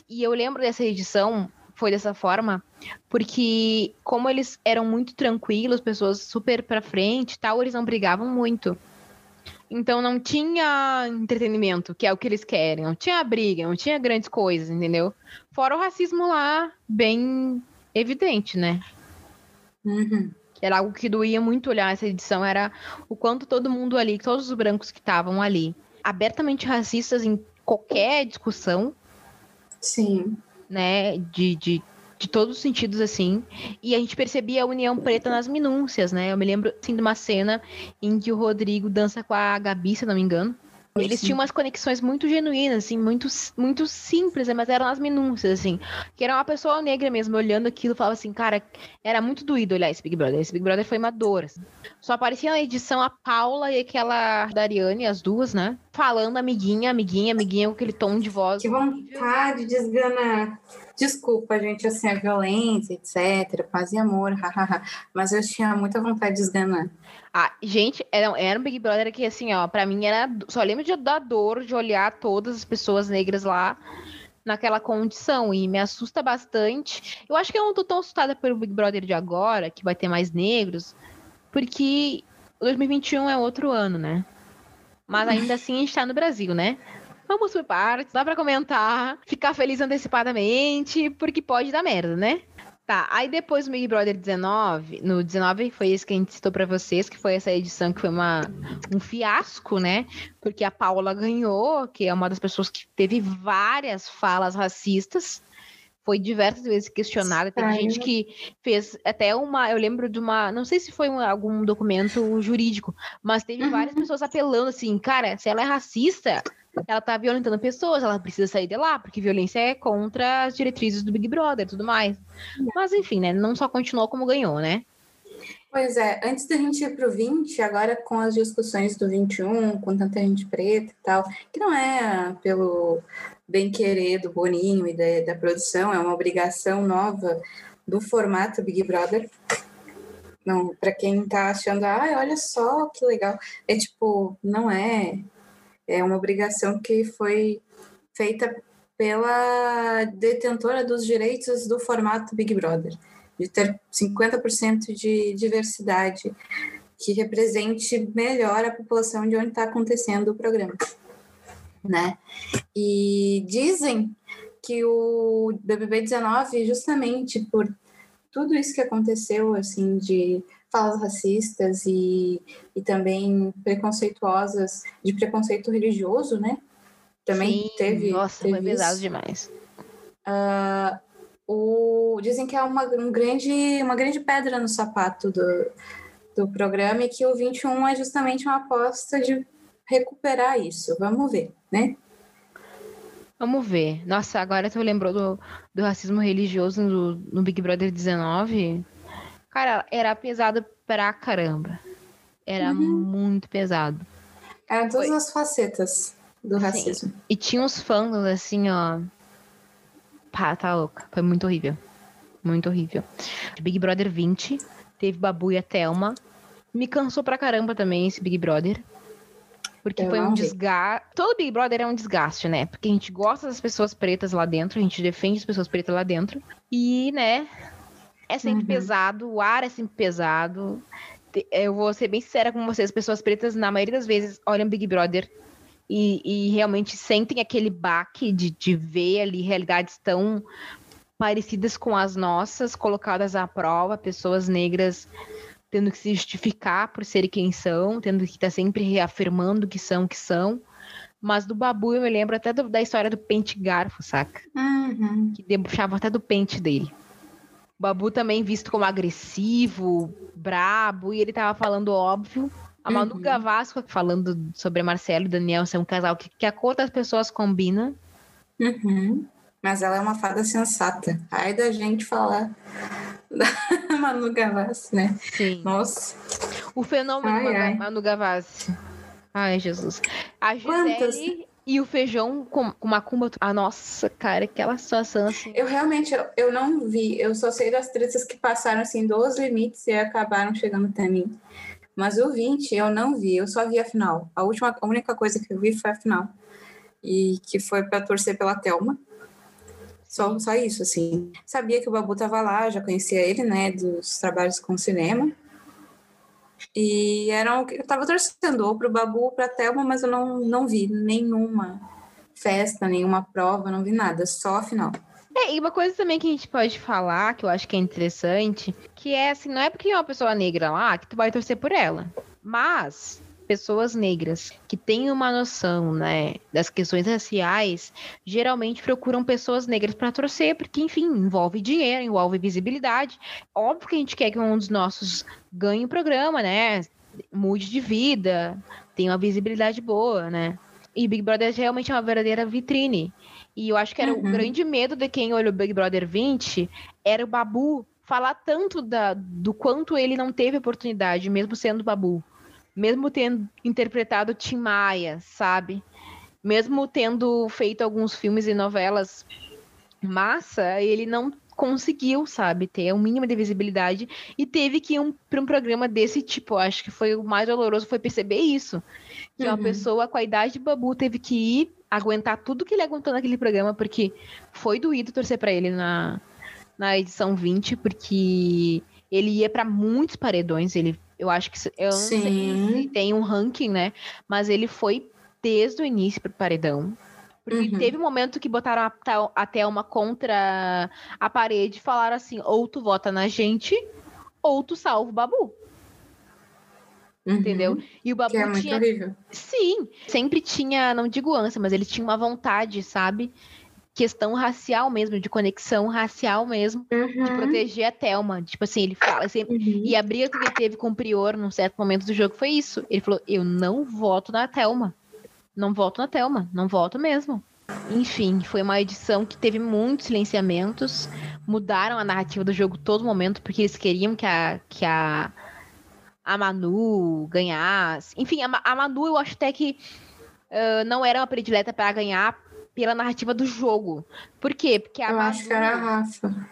E eu lembro dessa edição, foi dessa forma, porque como eles eram muito tranquilos, pessoas super pra frente e tal, eles não brigavam muito. Então não tinha entretenimento, que é o que eles querem. Não tinha briga, não tinha grandes coisas, entendeu? Fora o racismo lá, bem evidente, né? Uhum. Era algo que doía muito olhar essa edição, era o quanto todo mundo ali, todos os brancos que estavam ali, abertamente racistas em qualquer discussão. Sim. Né? De, de de todos os sentidos, assim. E a gente percebia a união preta nas minúcias, né? Eu me lembro, assim, de uma cena em que o Rodrigo dança com a Gabi, se não me engano. Eles tinham umas conexões muito genuínas, assim, muito, muito simples, né? mas eram as minúcias, assim. Que era uma pessoa negra mesmo, olhando aquilo, falava assim, cara, era muito doído olhar esse Big Brother. Esse Big Brother foi uma dor. Assim. Só aparecia na edição a Paula e aquela Dariane, as duas, né? Falando amiguinha, amiguinha, amiguinha, com aquele tom de voz. Que vontade de esganar. Desculpa, gente, assim, a violência, etc. Paz e amor, hahaha. Mas eu tinha muita vontade de esganar. Ah, gente, era, era um Big Brother que, assim, ó, pra mim era. Só lembro de, da dor de olhar todas as pessoas negras lá naquela condição e me assusta bastante. Eu acho que eu não tô tão assustada pelo Big Brother de agora, que vai ter mais negros, porque 2021 é outro ano, né? Mas ainda assim a gente tá no Brasil, né? Vamos por partes, dá pra comentar, ficar feliz antecipadamente, porque pode dar merda, né? Tá, aí depois do Big Brother 19, no 19 foi esse que a gente citou para vocês, que foi essa edição que foi uma, um fiasco, né? Porque a Paula ganhou, que é uma das pessoas que teve várias falas racistas, foi diversas vezes questionada. Teve gente que fez até uma. Eu lembro de uma. Não sei se foi um, algum documento jurídico, mas teve uhum. várias pessoas apelando assim, cara, se ela é racista, ela tá violentando pessoas, ela precisa sair de lá, porque violência é contra as diretrizes do Big Brother e tudo mais. Mas enfim, né? Não só continuou como ganhou, né? Pois é, antes da gente ir para o 20, agora com as discussões do 21, com tanta gente preta e tal, que não é pelo bem-querer do Boninho e da, da produção, é uma obrigação nova do formato Big Brother. Não, para quem está achando, ah, olha só que legal, é tipo, não é é uma obrigação que foi feita pela detentora dos direitos do formato Big Brother, de ter 50% de diversidade que represente melhor a população de onde está acontecendo o programa, né? E dizem que o BBB 19, justamente por tudo isso que aconteceu, assim, de falas racistas e, e também preconceituosas, de preconceito religioso, né? Também Sim, teve. Nossa, teve foi pesado demais. Uh, o, dizem que é uma, um grande, uma grande pedra no sapato do, do programa e que o 21 é justamente uma aposta de recuperar isso. Vamos ver, né? Vamos ver. Nossa, agora tu lembrou do, do racismo religioso no, no Big Brother 19? Cara, era pesado pra caramba. Era Uhum. muito pesado. Eram todas Foi. as facetas do Sim. racismo. E tinha uns fãs assim, ó. Pá, tá louca. Foi muito horrível. Muito horrível. Big Brother 20, teve Babu e a Thelma. Me cansou pra caramba também esse Big Brother. Porque Eu foi um desgaste. Todo Big Brother é um desgaste, né? Porque a gente gosta das pessoas pretas lá dentro, a gente defende as pessoas pretas lá dentro. E, né, é sempre Uhum. pesado, o ar é sempre pesado. Eu vou ser bem sincera com vocês, pessoas pretas, na maioria das vezes, olham Big Brother e, e realmente sentem aquele baque de, de ver ali realidades tão parecidas com as nossas, colocadas à prova, pessoas negras tendo que se justificar por serem quem são, tendo que estar sempre reafirmando que são o que são. Mas do Babu eu me lembro até do- da história do pente garfo, saca? Uhum. Que debochava até do pente dele. O Babu também visto como agressivo, brabo, e ele tava falando óbvio. A Manu Uhum. Gavasco falando sobre a Marcelo e Daniel ser um casal que, que a cor das pessoas combina. Uhum. Mas ela é uma fada sensata. Ai da gente falar da Manu Gavassi, né? Sim. Nossa. O fenômeno Ai, ai. Manu Gavassi. Ai, Jesus. A Quantas? E o feijão com, com macumba. Ah, nossa, cara, aquela situação assim. Eu realmente eu, eu não vi. Eu só sei das tretas que passaram assim dos limites e acabaram chegando até mim. Mas o 20 eu não vi. Eu só vi a final. A última, a única coisa que eu vi foi a final. E que foi para torcer pela Thelma. Só, só isso, assim. Sabia que o Babu tava lá, já conhecia ele, né, dos trabalhos com cinema. E era o que eu tava torcendo, ou pro Babu ou pra Thelma, mas eu não, não vi nenhuma festa, nenhuma prova, não vi nada, só a final. É, e uma coisa também que a gente pode falar, que eu acho que é interessante, que é assim, não é porque é uma pessoa negra lá que tu vai torcer por ela. Mas pessoas negras que têm uma noção, né, das questões raciais, geralmente procuram pessoas negras para torcer, porque enfim, envolve dinheiro, envolve visibilidade. Óbvio que a gente quer que um dos nossos ganhe o programa, né? Mude de vida, tenha uma visibilidade boa, né? E Big Brother realmente é uma verdadeira vitrine. E eu acho que era o Uhum. grande medo de quem olhou Big Brother 20 era o Babu falar tanto da, do quanto ele não teve oportunidade, mesmo sendo Babu. Mesmo tendo interpretado Tim Maia, sabe? Mesmo tendo feito alguns filmes e novelas massa, ele não conseguiu, sabe, ter um mínimo de visibilidade e teve que ir um, para um programa desse tipo. Acho que foi o mais doloroso foi perceber isso. Que uma Uhum. pessoa com a idade de Babu teve que ir aguentar tudo que ele aguentou naquele programa, porque foi doído torcer para ele na, na edição 20, porque ele ia para muitos paredões. Ele, eu acho que. Eu não sei Sim. se tem um ranking, né? Mas ele foi desde o início pro paredão. Porque Uhum. teve um momento que botaram a, a Thelma contra a parede e falaram assim: ou tu vota na gente, ou tu salva o Babu. Uhum. Entendeu? E o Babu Que é tinha horrível. Sim, sempre tinha, não digo ânsia, mas ele tinha uma vontade, sabe? Questão racial mesmo, de conexão racial mesmo, de Uhum. proteger a Thelma. Tipo assim, ele fala sempre. Uhum. E a briga que ele teve com o Prior num certo momento do jogo foi isso. Ele falou: Eu não voto na Thelma. Não voto na Thelma. Não voto mesmo. Enfim, foi uma edição que teve muitos silenciamentos. Mudaram a narrativa do jogo todo momento, porque eles queriam que a, que a, a Manu ganhasse. Enfim, a, a Manu eu acho até que ah, não era uma predileta para ganhar pela narrativa do jogo. Por quê? Porque a Eu Manu. acho que era a Rafa.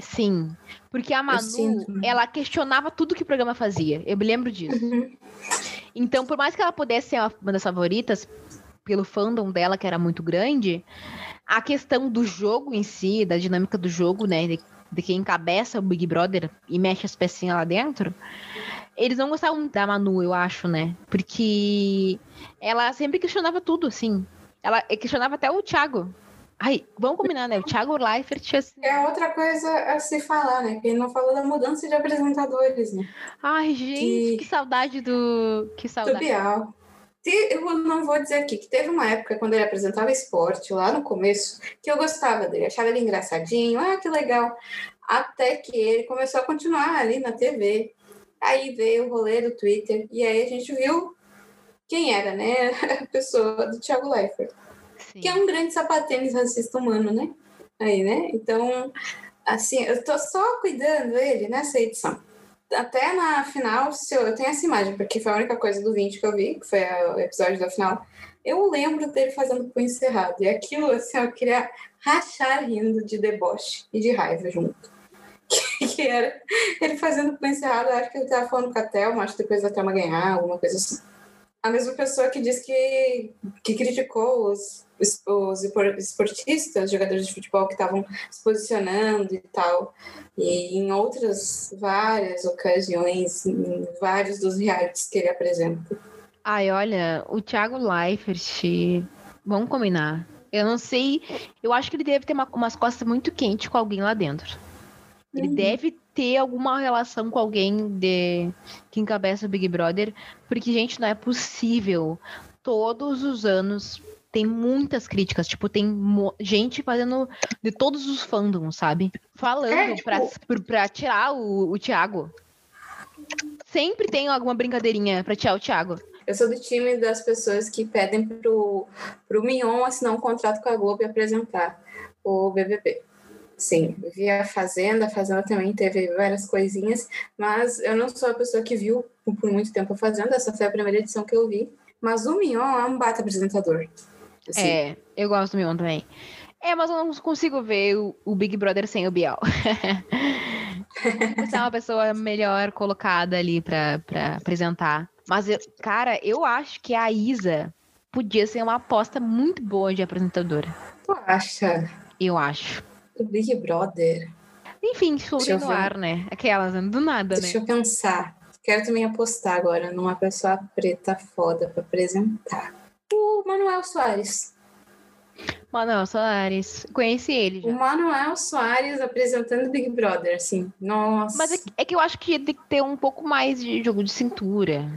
Sim. Porque a Manu, ela questionava tudo que o programa fazia. Eu me lembro disso. Uhum. Então, por mais que ela pudesse ser uma uma das favoritas, pelo fandom dela, que era muito grande, a questão do jogo em si, da dinâmica do jogo, né? De, de quem encabeça o Big Brother e mexe as pecinhas lá dentro, eles não gostavam da Manu, eu acho, né? Porque ela sempre questionava tudo, assim. Ela questionava até o Thiago. Ai, vamos combinar, né? O Thiago Leifert. Assim... É outra coisa a se falar, né? Que ele não falou da mudança de apresentadores, né? Ai, gente, que, que saudade do. Que saudade. Do Bial. Eu não vou dizer aqui que teve uma época quando ele apresentava esporte, lá no começo, que eu gostava dele, achava ele engraçadinho, ah, que legal. Até que ele começou a continuar ali na TV. Aí veio o rolê do Twitter, e aí a gente viu quem era, né? A pessoa do Thiago Leifert. Sim. que é um grande sapatênis racista humano, né? Aí, né? Então, assim, eu tô só cuidando ele nessa edição. Até na final, se eu, eu tenho essa imagem, porque foi a única coisa do 20 que eu vi, que foi o episódio da final. Eu lembro dele fazendo punho encerrado. E aquilo, assim, eu queria rachar rindo de deboche e de raiva junto. Que, que era ele fazendo punho encerrado. Eu acho que ele tava falando com a Thelma, acho que depois da Thelma ganhar, alguma coisa assim a mesma pessoa que disse que, que criticou os, os esportistas, jogadores de futebol que estavam se posicionando e tal. E em outras várias ocasiões, em vários dos realities que ele apresenta. Ai, olha, o Thiago Leifert, vamos combinar. Eu não sei, eu acho que ele deve ter uma, umas costas muito quentes com alguém lá dentro. Ele uhum. deve ter alguma relação com alguém de que encabeça o Big Brother, porque, gente, não é possível. Todos os anos tem muitas críticas, tipo, tem gente fazendo de todos os fandoms, sabe? Falando é, tipo... pra, pra, tirar o, o Thiago. Sempre tem alguma brincadeirinha pra tirar o Thiago. Eu sou do time das pessoas que pedem pro, pro Mignon assinar um contrato com a Globo e apresentar o BBB. Sim, vi a Fazenda, a Fazenda também teve várias coisinhas, mas eu não sou a pessoa que viu por muito tempo a Fazenda, essa foi a primeira edição que eu vi. Mas o Mion é um bata apresentador. Assim. É, eu gosto do Mion também. É, mas eu não consigo ver o, o Big Brother sem o Bial. Você é uma pessoa melhor colocada ali pra, pra apresentar. Mas, eu, cara, eu acho que a Isa podia ser uma aposta muito boa de apresentadora. Tu acha? Eu acho. O Big Brother. Enfim, sobre no ar, né? Aquelas, do nada, Deixa né? Deixa eu pensar. Quero também apostar agora numa pessoa preta foda para apresentar. O Manuel Soares. Manuel Soares. Conheci ele já. O Manuel Soares apresentando Big Brother, assim. Nossa. Mas é que, é que eu acho que tem que ter um pouco mais de jogo de cintura.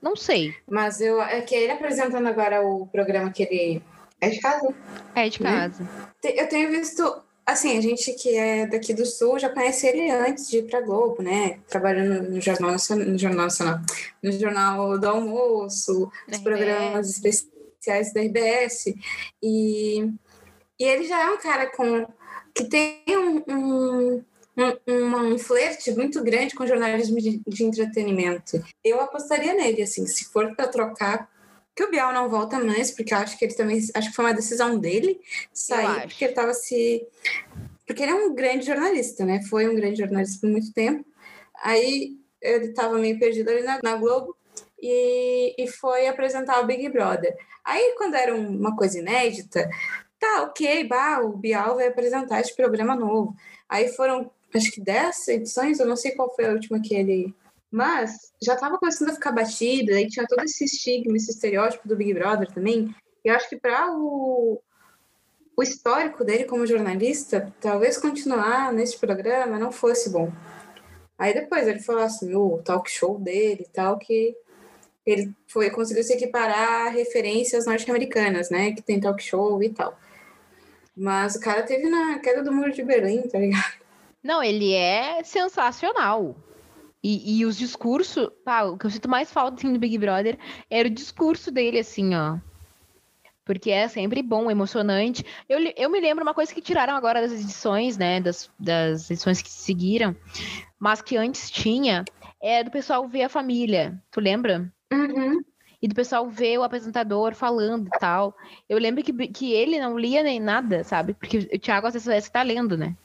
Não sei. Mas eu é que ele apresentando agora o programa que ele. É de casa? É de né? casa. Né? Eu tenho visto Assim, a gente que é daqui do Sul já conhece ele antes de ir para Globo, né? Trabalhando no Jornal Nacional, no Jornal, Nacional, no Jornal do Almoço, os programas especiais da RBS. E, e ele já é um cara com, que tem um, um um, um, flerte muito grande com jornalismo de, de, entretenimento. Eu apostaria nele, assim, se for para trocar que o Bial não volta mais, porque eu acho que ele também. Acho que foi uma decisão dele sair, porque ele estava se. Porque ele é um grande jornalista, né? Foi um grande jornalista por muito tempo. Aí ele estava meio perdido ali na, na Globo e, e foi apresentar o Big Brother. Aí, quando era uma coisa inédita, tá, ok, bah, o Bial vai apresentar esse programa novo. Aí foram, acho que 10 edições, eu não sei qual foi a última que ele mas já estava começando a ficar batido, aí tinha todo esse estigma, esse estereótipo do Big Brother também. E eu acho que para o, o histórico dele como jornalista, talvez continuar nesse programa não fosse bom. Aí depois ele falou assim, o talk show dele e tal, que ele foi conseguiu se equiparar a referências norte-americanas, né? Que tem talk show e tal. Mas o cara teve na queda do muro de Berlim, tá ligado? Não, ele é sensacional. E, e os discursos, pá, o que eu sinto mais falta assim, do Big Brother era o discurso dele, assim, ó. Porque é sempre bom, emocionante. Eu, eu me lembro uma coisa que tiraram agora das edições, né? Das, das edições que seguiram, mas que antes tinha, é do pessoal ver a família. Tu lembra? Uhum. E do pessoal ver o apresentador falando e tal. Eu lembro que, que ele não lia nem nada, sabe? Porque o Thiago às vezes tá lendo, né?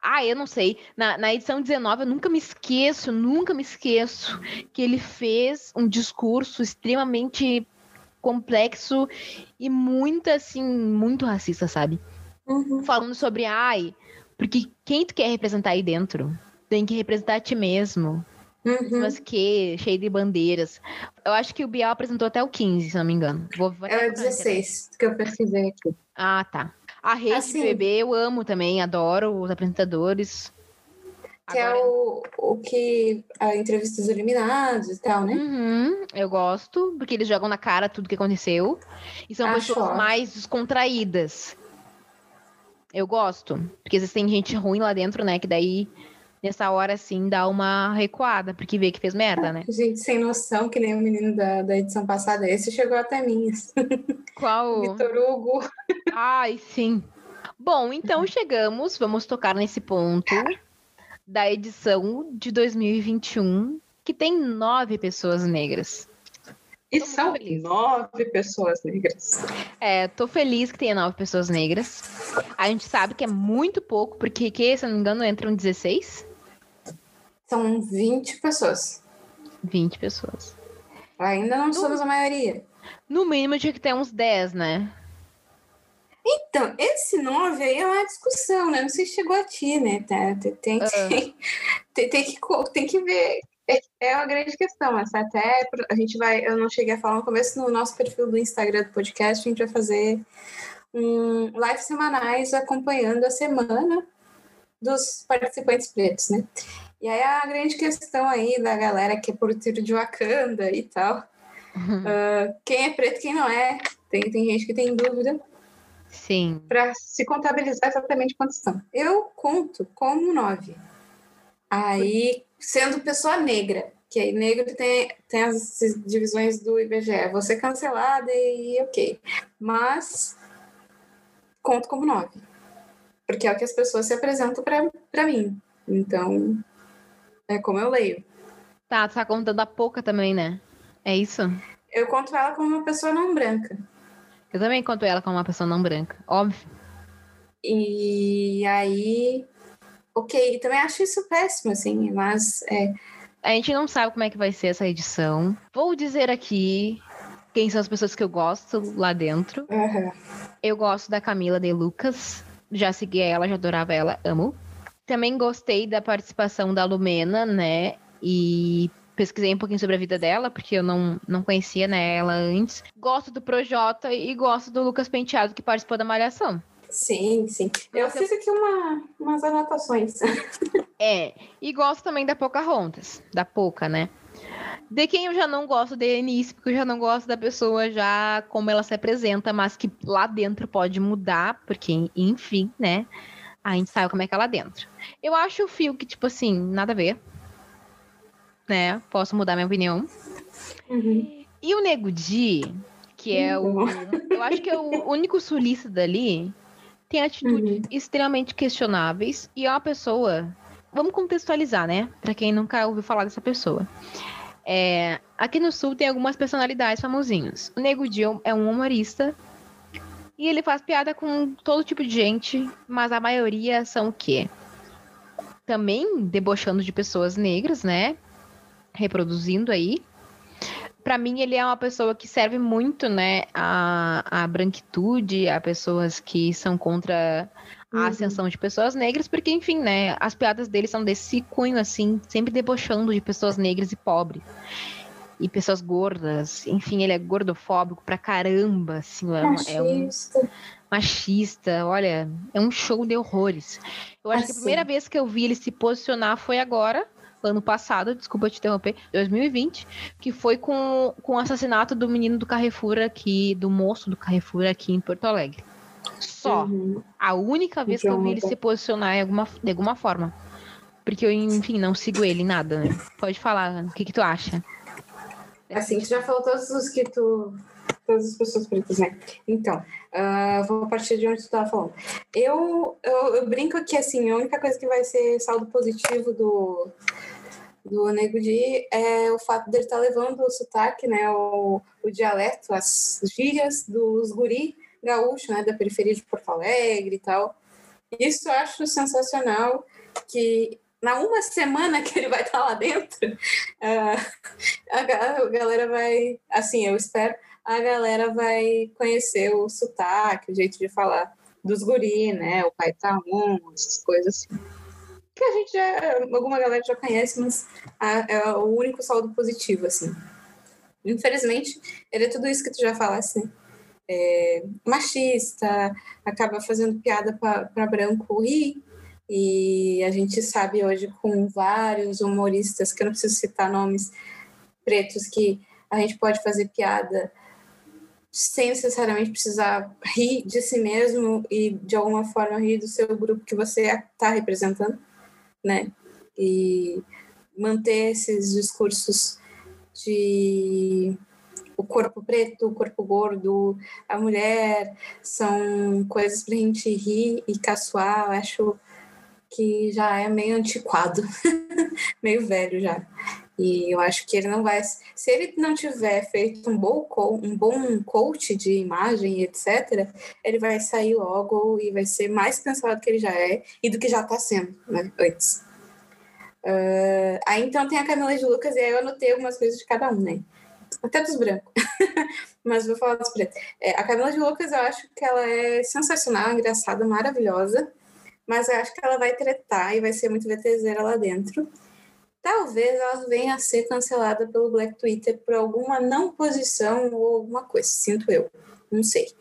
Ah, eu não sei. Na, na edição 19, eu nunca me esqueço, nunca me esqueço que ele fez um discurso extremamente complexo e muito, assim, muito racista, sabe? Uhum. Falando sobre, ai, porque quem tu quer representar aí dentro? Tem que representar a ti mesmo. Uhum. Mas que, cheio de bandeiras. Eu acho que o Bial apresentou até o 15, se não me engano. Vou, vou é o 16, que eu pesquisei aqui. Ah, tá. A rede Assim- BBB eu amo também, adoro os apresentadores. Que é Agora- o, o que a entrevista dos eliminados e tal, né? Uhum, eu gosto, porque eles jogam na cara tudo que aconteceu. E são Acho pessoas ótimo. mais descontraídas. Eu gosto. Porque às vezes tem gente ruim lá dentro, né? Que daí, nessa hora, assim, dá uma recuada, porque vê que fez merda, né? Gente sem noção, que nem o menino da, da edição passada. Esse chegou até mim. Qual? Vitor Hugo. Ai, sim. Bom, então chegamos, vamos tocar nesse ponto da edição de 2021, que tem nove pessoas negras. E Tô são nove pessoas negras. É, tô feliz que tenha nove pessoas negras. A gente sabe que é muito pouco, porque, que, se não me engano, entram 16? São 20 pessoas. 20 pessoas. Ainda não somos a maioria. No mínimo, tinha que ter uns 10, né? Então, esse 9 aí é uma discussão, né? Não sei se chegou a ti, né? Tá, Tem, tem, que, tem, tem que, co- tem que ver. É, é uma grande questão. Essa até a gente vai. Eu não cheguei a falar no começo no nosso perfil do Instagram do podcast. A gente vai fazer um live semanais acompanhando a semana dos participantes pretos, né? E aí a grande questão aí da galera que é por tiro de Wakanda e tal. ah, quem é preto, quem não é. Tem, tem gente que tem dúvida Sim. para se contabilizar exatamente quantos são. Eu conto como nove. Aí, sendo pessoa negra, que aí negro tem, tem as divisões do IBGE, vou ser cancelada e ok. Mas conto como nove. Porque é o que as pessoas se apresentam para mim. Então, é como eu leio. Tá, tu tá contando a pouca também, né? É isso? Eu conto ela como uma pessoa não branca. Eu também conto ela como uma pessoa não branca. Óbvio. E aí, ok, também acho isso péssimo, assim, mas é, A gente não sabe como é que vai ser essa edição. Vou dizer aqui quem são as pessoas que eu gosto lá dentro. aham. Eu gosto da Camila de Lucas. Já segui ela, já adorava ela, amo. Também gostei da participação da Lumena, né? E pesquisei um pouquinho sobre a vida dela, porque eu não, não conhecia né, ela antes. Gosto do Projota e gosto do Lucas Penteado, que participou da Malhação. Sim, sim. Eu fiz aqui uma, umas anotações. É, e gosto também da Pocahontas, da Poca, né? De quem eu já não gosto de início, porque eu já não gosto da pessoa já como ela se apresenta, mas que lá dentro pode mudar, porque, enfim, né? A gente sabe como é que é lá dentro. Eu acho o fio que, tipo assim, nada a ver. Né? Posso mudar minha opinião. Uhum. E o Nego Di, que é o. Uhum. Eu acho que é o único sulista dali, tem atitudes Uhum. extremamente questionáveis e é uma pessoa. Vamos contextualizar, né? Pra quem nunca ouviu falar dessa pessoa. É, aqui no sul tem algumas personalidades famosinhos. O Nego Di é um humorista e ele faz piada com todo tipo de gente, mas a maioria são o quê? Também debochando de pessoas negras, né? Reproduzindo aí. Pra mim, ele é uma pessoa que serve muito, né, a, a branquitude, a pessoas que são contra a Uhum. ascensão de pessoas negras, porque, enfim, né, as piadas dele são desse cunho, assim, sempre debochando de pessoas negras e pobres. E pessoas gordas, enfim, ele é gordofóbico pra caramba, assim, é, um- é um Machista. machista, olha, é um show de horrores. Eu acho que a Assim. primeira vez que eu vi ele se posicionar foi agora, ano passado, desculpa te interromper, 2020, que foi com, com o assassinato do menino do Carrefour aqui, do moço do Carrefour aqui em Porto Alegre. Só. Uhum. A única vez que eu vi ele se posicionar em alguma, de alguma forma. Porque eu, enfim, não sigo ele em nada, né? Pode falar, o que, que tu acha? Assim, tu já falou todos os que tu. Todas as pessoas pretas, né? Então, ah, vou partir de onde tu estava falando. Eu, eu, eu brinco que, assim, a única coisa que vai ser saldo positivo do, do Nego Di é o fato dele estar levando o sotaque, né? O, o dialeto, as gírias dos guri gaúcho, né? Da periferia de Porto Alegre e tal. Isso eu acho sensacional, que na uma semana que ele vai estar lá dentro, ah, a ga- a galera vai, assim, eu espero, a galera vai conhecer o sotaque, o jeito de falar dos guri, né? O pai tá um, essas coisas assim. Que a gente já, alguma galera já conhece, mas é o único saldo positivo, assim. Infelizmente, ele é tudo isso que tu já falasse, né? é, machista, acaba fazendo piada para branco rir. E a gente sabe hoje com vários humoristas, que eu não preciso citar nomes, pretos, que a gente pode fazer piada sem necessariamente precisar rir de si mesmo e de alguma forma rir do seu grupo que você está representando, né? E manter esses discursos de o corpo preto, o corpo gordo, a mulher, são coisas para a gente rir e caçoar. Eu acho que já é meio antiquado, meio velho já. E eu acho que ele não vai. Se ele não tiver feito um bom, um bom coach de imagem etc., ele vai sair logo e vai ser mais cansado do que ele já é e do que já está sendo né, antes. Uh, aí então tem a Camila de Lucas, e aí eu anotei algumas coisas de cada um, né? Até dos brancos. Mas vou falar dos pretos. É, a Camila de Lucas, eu acho que ela é sensacional, engraçada, maravilhosa. Mas eu acho que ela vai tretar e vai ser muito VTZera lá dentro talvez ela venha a ser cancelada pelo Black Twitter por alguma não posição ou alguma coisa, sinto eu. Não sei.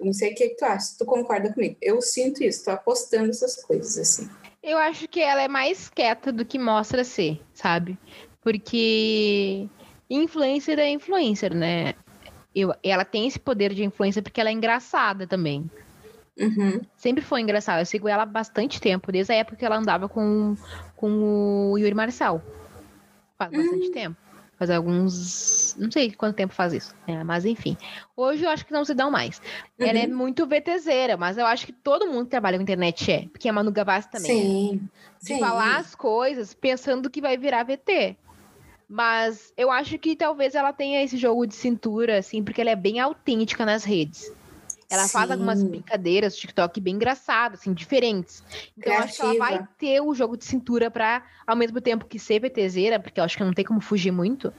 Não sei o que, que tu acha, tu concorda comigo. Eu sinto isso, tô apostando essas coisas, assim. Eu acho que ela é mais quieta do que mostra ser, sabe? Porque influencer é influencer, né? Eu, ela tem esse poder de influência porque ela é engraçada também. Uhum. Sempre foi engraçado. Eu sigo ela há bastante tempo, desde a época que ela andava com, com o Yuri Marçal. Faz bastante uhum. tempo. Faz alguns. Não sei quanto tempo faz isso. É, mas enfim. Hoje eu acho que não se dão mais. Uhum. Ela é uhum. muito VTZera, mas eu acho que todo mundo que trabalha com internet é. Porque a Manu Gavassi também. Sim. De Sim. falar as coisas pensando que vai virar VT. Mas eu acho que talvez ela tenha esse jogo de cintura, assim, porque ela é bem autêntica nas redes. Ela Sim. faz algumas brincadeiras TikTok bem engraçadas, assim, diferentes. Então, acho que ela vai ter o jogo de cintura para, ao mesmo tempo que ser VTZera, porque eu acho que não tem como fugir muito,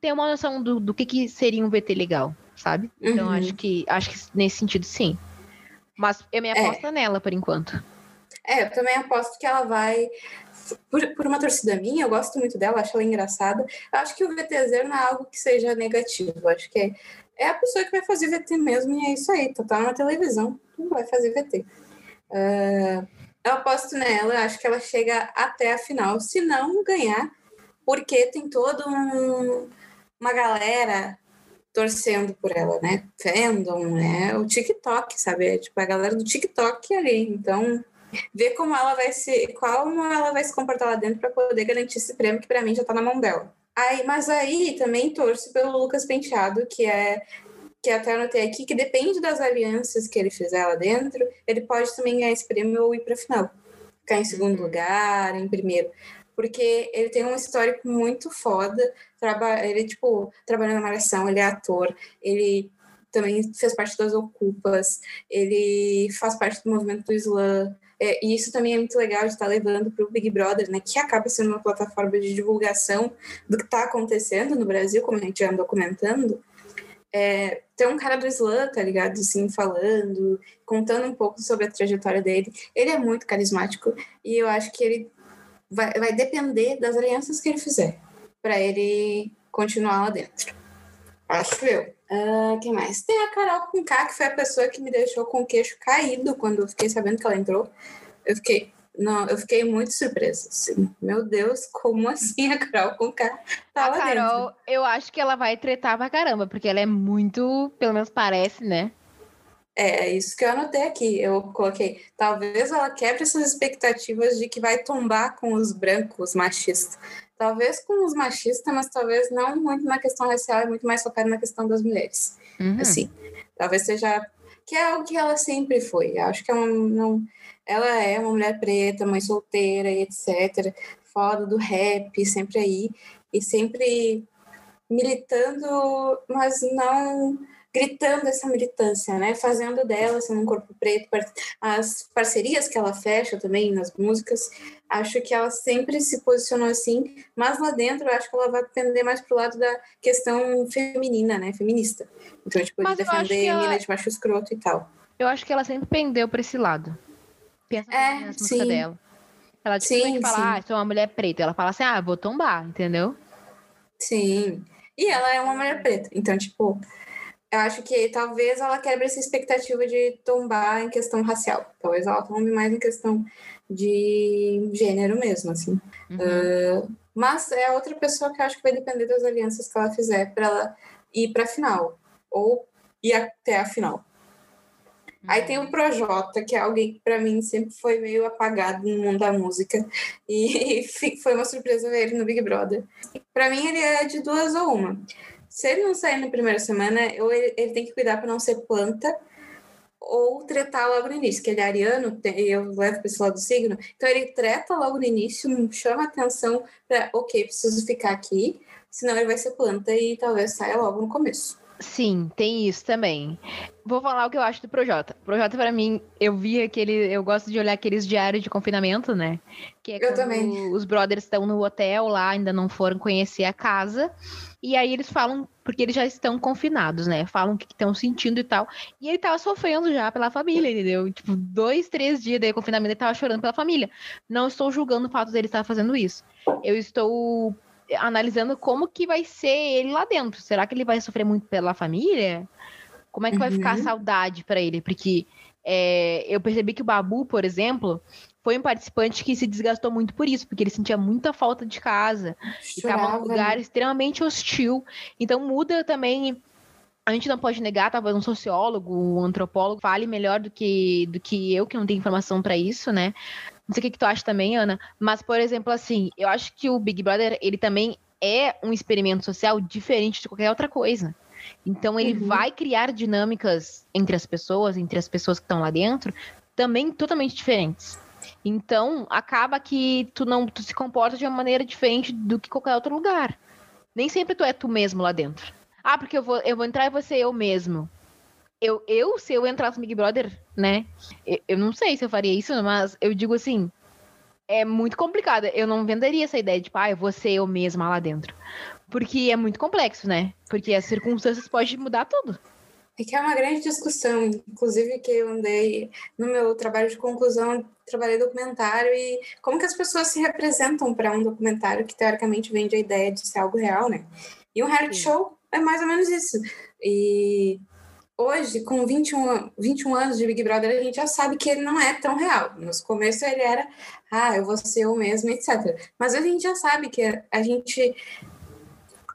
ter uma noção do, do que, que seria um VT legal, sabe? Então, uhum. acho que acho que nesse sentido, sim. Mas eu me aposto é. nela, por enquanto. É, eu também aposto que ela vai por, por, uma torcida minha, eu gosto muito dela, acho ela engraçada. Eu acho que o VTZ não é algo que seja negativo. Eu acho que é, é a pessoa que vai fazer VT mesmo, e é isso aí, tá, tá na televisão, não vai fazer VT. Uh, ah, eu aposto nela, acho que ela chega até a final, se não ganhar, porque tem toda um, uma galera torcendo por ela, né? Fandom, né? O TikTok, sabe? É, tipo, a galera do TikTok ali. Então, ver como ela vai se, como ela vai se comportar lá dentro para poder garantir esse prêmio que para mim já tá na mão dela. Aí, mas aí também torço pelo Lucas Penteado, que é que até anotei aqui, que depende das alianças que ele fizer lá dentro, ele pode também ganhar esse prêmio ou ir para a final. Ficar em segundo uhum. lugar, em primeiro. Porque ele tem um histórico muito foda. Traba ele, tipo, trabalha na Malhação, ele é ator, ele também fez parte das Ocupas, ele faz parte do movimento do Slam, é, e isso também é muito legal de estar levando para o Big Brother, né, que acaba sendo uma plataforma de divulgação do que está acontecendo no Brasil, como a gente já andou comentando. É, tem um cara do Slam, tá ligado? Assim, falando, contando um pouco sobre a trajetória dele. Ele é muito carismático e eu acho que ele vai, vai depender das alianças que ele fizer para ele continuar lá dentro. Acho eu. Uh, quem mais? Tem a Carol com K, que foi a pessoa que me deixou com o queixo caído quando eu fiquei sabendo que ela entrou. Eu fiquei, não, eu fiquei muito surpresa. Assim. Meu Deus, como assim a Carol com K tá a Carol, dentro? eu acho que ela vai tretar pra caramba, porque ela é muito, pelo menos parece, né? É, é isso que eu anotei aqui. Eu coloquei. Talvez ela quebre essas expectativas de que vai tombar com os brancos machistas talvez com os machistas, mas talvez não muito na questão racial, é muito mais focado na questão das mulheres. Uhum. Assim, talvez seja que é algo que ela sempre foi. Acho que é não, ela é uma mulher preta, mãe solteira e etc. Foda do rap, sempre aí e sempre militando, mas não gritando essa militância, né? Fazendo dela assim, um corpo preto, as parcerias que ela fecha também nas músicas, acho que ela sempre se posicionou assim, mas lá dentro eu acho que ela vai tender mais pro lado da questão feminina, né? Feminista. Então, tipo, de defender ela... mina de macho escroto e tal. Eu acho que ela sempre pendeu para esse lado. Pensa é, nas músicas dela. Ela dificilmente fala, ah, sou uma mulher preta. Ela fala assim, ah, vou tombar, entendeu? Sim. E ela é uma mulher preta. Então, tipo, eu acho que talvez ela quebre essa expectativa de tombar em questão racial. Talvez ela tombe mais em questão de gênero mesmo, assim. Uhum. Uh, mas é outra pessoa que eu acho que vai depender das alianças que ela fizer para ela ir para a final ou ir até a final. Aí tem o Projota, que é alguém que para mim sempre foi meio apagado no mundo da música. E foi uma surpresa ver ele no Big Brother. Para mim ele é de duas ou uma. Se ele não sair na primeira semana, ou ele, tem que cuidar para não ser planta, ou tretar logo no início, que ele é ariano, eu levo para esse lado do signo, então ele treta logo no início, chama atenção para, ok, preciso ficar aqui, senão ele vai ser planta e talvez saia logo no começo. Sim, tem isso também. Vou falar o que eu acho do Projota. Projota, para mim, eu vi aquele. Eu gosto de olhar aqueles diários de confinamento, né? Que é eu também. Os brothers estão no hotel lá, ainda não foram conhecer a casa. E aí eles falam, porque eles já estão confinados, né? Falam o que estão sentindo e tal. E ele tava sofrendo já pela família, entendeu? Tipo, dois, três dias de confinamento, ele tava chorando pela família. Não estou julgando o fato dele estar fazendo isso. Eu estou analisando como que vai ser ele lá dentro. Será que ele vai sofrer muito pela família? Como é que uhum. vai ficar a uhum. saudade para ele? Porque é, eu percebi que o Babu, por exemplo, foi um participante que se desgastou muito por isso, porque ele sentia muita falta de casa. Chorava. Estava num lugar extremamente hostil. Então muda também a gente não pode negar, talvez um sociólogo, um antropólogo fale melhor do que, do que eu, que não tenho informação para isso, né? Não sei o que, que tu acha também, Ana, mas, por exemplo, assim, eu acho que o Big Brother, ele também é um experimento social diferente de qualquer outra coisa. Então, ele uhum. vai criar dinâmicas entre as pessoas, entre as pessoas que estão lá dentro, também totalmente diferentes. Então, acaba que tu não tu se comporta de uma maneira diferente do que qualquer outro lugar. Nem sempre tu é tu mesmo lá dentro. Ah, porque eu vou, eu vou entrar e vou ser eu mesmo. Eu, eu, se eu entrasse no Big Brother, né? Eu, eu não sei se eu faria isso, mas eu digo assim, é muito complicado. Eu não venderia essa ideia de, tipo, ah, eu vou ser eu mesma lá dentro. Porque é muito complexo, né? Porque as circunstâncias podem mudar tudo. É que é uma grande discussão, inclusive que eu andei no meu trabalho de conclusão, trabalhei documentário e como que as pessoas se representam para um documentário que teoricamente vende a ideia de ser algo real, né? E um reality show é mais ou menos isso. E hoje, com 21, 21 anos de Big Brother, a gente já sabe que ele não é tão real. No começo ele era, ah, eu vou ser eu mesmo, etc. Mas a gente já sabe que a gente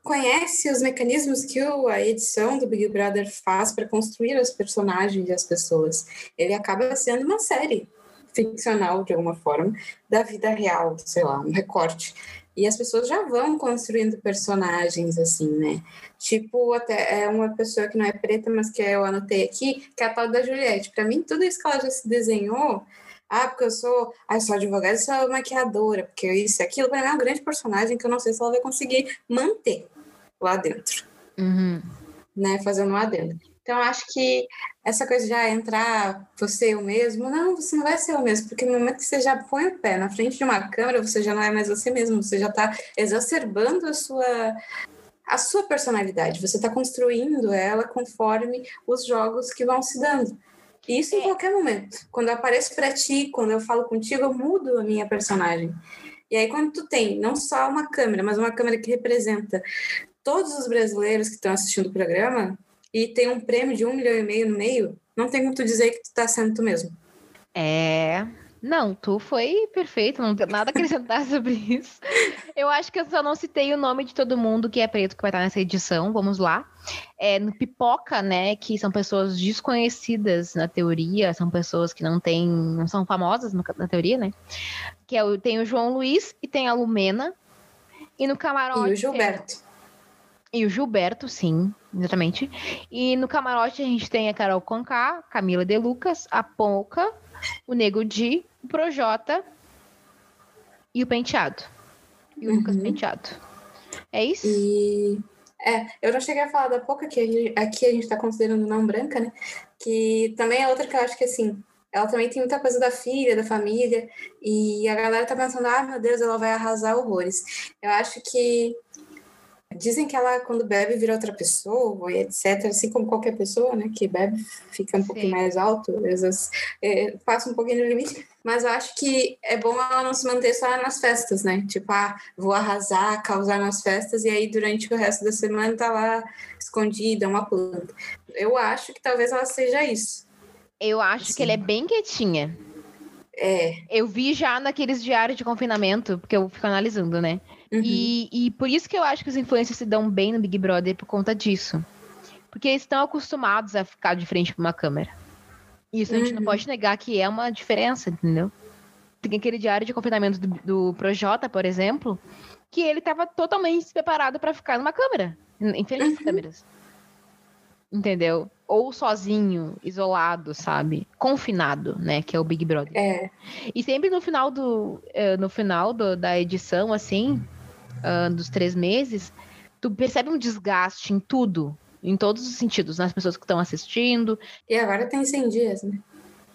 conhece os mecanismos que a edição do Big Brother faz para construir os personagens e as pessoas. Ele acaba sendo uma série ficcional, de alguma forma, da vida real, sei lá, um recorte. E as pessoas já vão construindo personagens assim, né? Tipo, até é uma pessoa que não é preta, mas que eu anotei aqui, que é a tal da Juliette. Para mim, tudo isso que ela já se desenhou, ah, porque eu sou, ah, eu sou advogada, eu sou maquiadora, porque isso e aquilo, para mim é um grande personagem que eu não sei se ela vai conseguir manter lá dentro. Uhum. Né? Fazendo um adendo. Então, acho que essa coisa de já entrar você eu mesmo, não, você não vai ser o mesmo, porque no momento que você já põe o pé na frente de uma câmera, você já não é mais você mesmo, você já está exacerbando a sua a sua personalidade, você está construindo ela conforme os jogos que vão se dando. E isso em é. qualquer momento. Quando eu apareço para ti, quando eu falo contigo, eu mudo a minha personagem. E aí, quando tu tem não só uma câmera, mas uma câmera que representa todos os brasileiros que estão assistindo o programa, e tem um prêmio de um milhão e meio no meio, não tem como tu dizer que tu tá sendo tu mesmo. É. Não, tu foi perfeito, não tem nada a acrescentar sobre isso. Eu acho que eu só não citei o nome de todo mundo que é preto que vai estar nessa edição. Vamos lá. É, no Pipoca, né, que são pessoas desconhecidas na teoria, são pessoas que não têm, não são famosas na teoria, né? Que é tem o João Luiz e tem a Lumena. E no camarote. E o Gilberto. E o Gilberto, sim, exatamente. E no camarote a gente tem a Carol Conká, Camila De Lucas, a Ponca, o Nego Di, o Projota e o Penteado. E o uhum. Lucas Penteado. É isso? E... É, eu já cheguei a falar da Pouca, que aqui a gente está considerando não branca, né? Que também é outra que eu acho que, assim, ela também tem muita coisa da filha, da família, e a galera tá pensando, ah, meu Deus, ela vai arrasar horrores. Eu acho que Dizem que ela, quando bebe, vira outra pessoa e etc. Assim como qualquer pessoa, né? Que bebe, fica um Sim. pouquinho mais alto, às vezes é, passa um pouquinho do limite. Mas eu acho que é bom ela não se manter só nas festas, né? Tipo, ah, vou arrasar, causar nas festas, e aí durante o resto da semana tá lá escondida, uma planta. Eu acho que talvez ela seja isso. Eu acho Sim. que ela é bem quietinha. É. Eu vi já naqueles diários de confinamento, porque eu fico analisando, né? Uhum. E, e por isso que eu acho que os influencers se dão bem no Big Brother por conta disso. Porque eles estão acostumados a ficar de frente para uma câmera. Isso a gente não uhum. pode negar que é uma diferença, entendeu? Tem aquele diário de confinamento do, do Projota, por exemplo, que ele estava totalmente preparado para ficar numa câmera, em frente às uhum. câmeras. Entendeu? Ou sozinho, isolado, sabe? Confinado, né? Que é o Big Brother. É. E sempre no final do, uh, no final do, da edição, assim, uh, dos três meses, tu percebe um desgaste em tudo, em todos os sentidos, nas pessoas que estão assistindo. E agora tem 100 dias, né?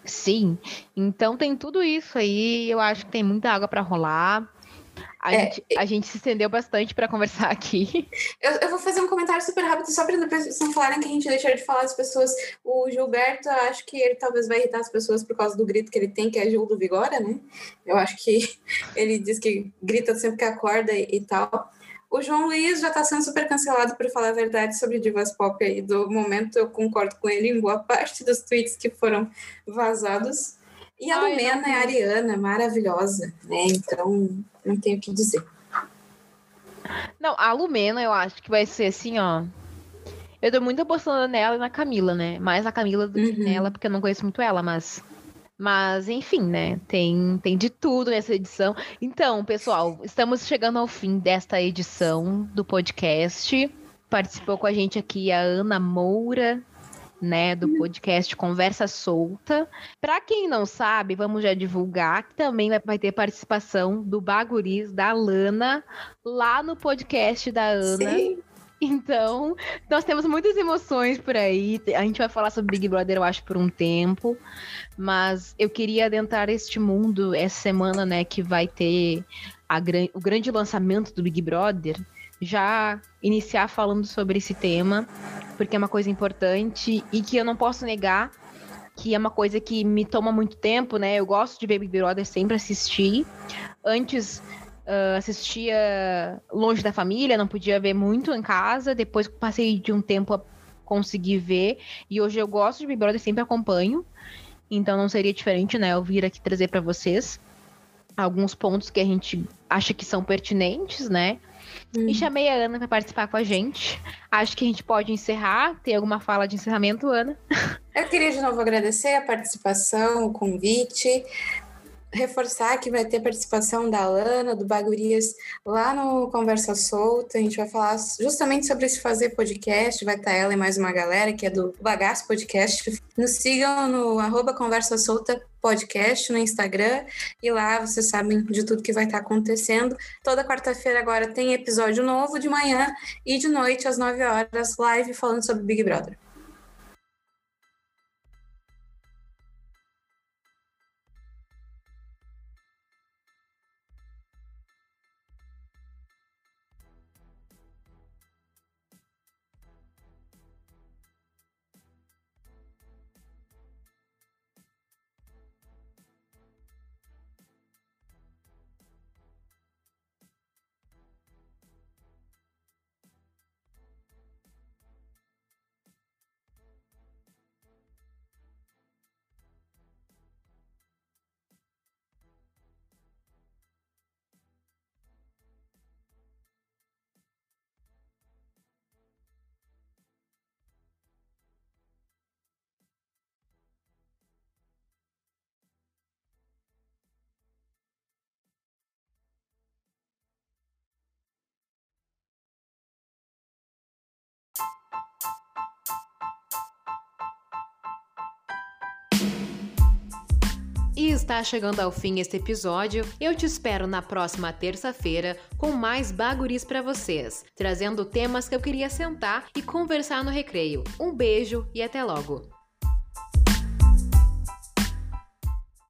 Sim. Então tem tudo isso aí. Eu acho que tem muita água para rolar. A, é, gente, a gente se estendeu bastante para conversar aqui. Eu, eu, vou fazer um comentário super rápido, só para depois não falarem que a gente deixou de falar as pessoas. O Gilberto, acho que ele talvez vai irritar as pessoas por causa do grito que ele tem, que é Gil do Vigora, né? Eu acho que ele diz que grita sempre que acorda e, e tal. O João Luiz já está sendo super cancelado por falar a verdade sobre divas pop aí do momento. Eu concordo com ele em boa parte dos tweets que foram vazados. E a Ai, Lumena é a Ariana, maravilhosa, né? Então, não tenho o que dizer. Não, a Lumena eu acho que vai ser assim, ó. Eu tô muito apostando nela e na Camila, né? Mais na Camila do uhum. que nela, porque eu não conheço muito ela, mas mas, enfim, né? Tem, tem de tudo nessa edição. Então, pessoal, estamos chegando ao fim desta edição do podcast. Participou com a gente aqui a Ana Moura, né, do podcast Conversa Solta. Para quem não sabe, vamos já divulgar que também vai ter participação do Baguris da Lana lá no podcast da Ana. Sim. Então, nós temos muitas emoções por aí. A gente vai falar sobre Big Brother, eu acho, por um tempo. Mas eu queria adentrar este mundo essa semana, né? Que vai ter a, o grande lançamento do Big Brother. Já iniciar falando sobre esse tema, porque é uma coisa importante e que eu não posso negar que é uma coisa que me toma muito tempo, né? Eu gosto de Big Brother, sempre assisti. Antes Uh, assistia longe da família, não podia ver muito em casa. Depois passei de um tempo a conseguir ver. E hoje eu gosto de Big Brother, sempre acompanho. Então não seria diferente, né? Eu vir aqui trazer para vocês alguns pontos que a gente acha que são pertinentes, né? Hum. E chamei a Ana para participar com a gente. Acho que a gente pode encerrar. Tem alguma fala de encerramento, Ana? Eu queria de novo agradecer a participação, o convite reforçar que vai ter participação da Alana, do Bagurias, lá no Conversa Solta. A gente vai falar justamente sobre esse fazer podcast. Vai estar ela e mais uma galera que é do Bagaço Podcast. Nos sigam no arroba Conversa Solta Podcast no Instagram e lá vocês sabem de tudo que vai estar acontecendo. Toda quarta-feira agora tem episódio novo de manhã e de noite às 9 horas, live falando sobre Big Brother. Está chegando ao fim este episódio. Eu te espero na próxima terça-feira com mais baguris para vocês, trazendo temas que eu queria sentar e conversar no recreio. Um beijo e até logo.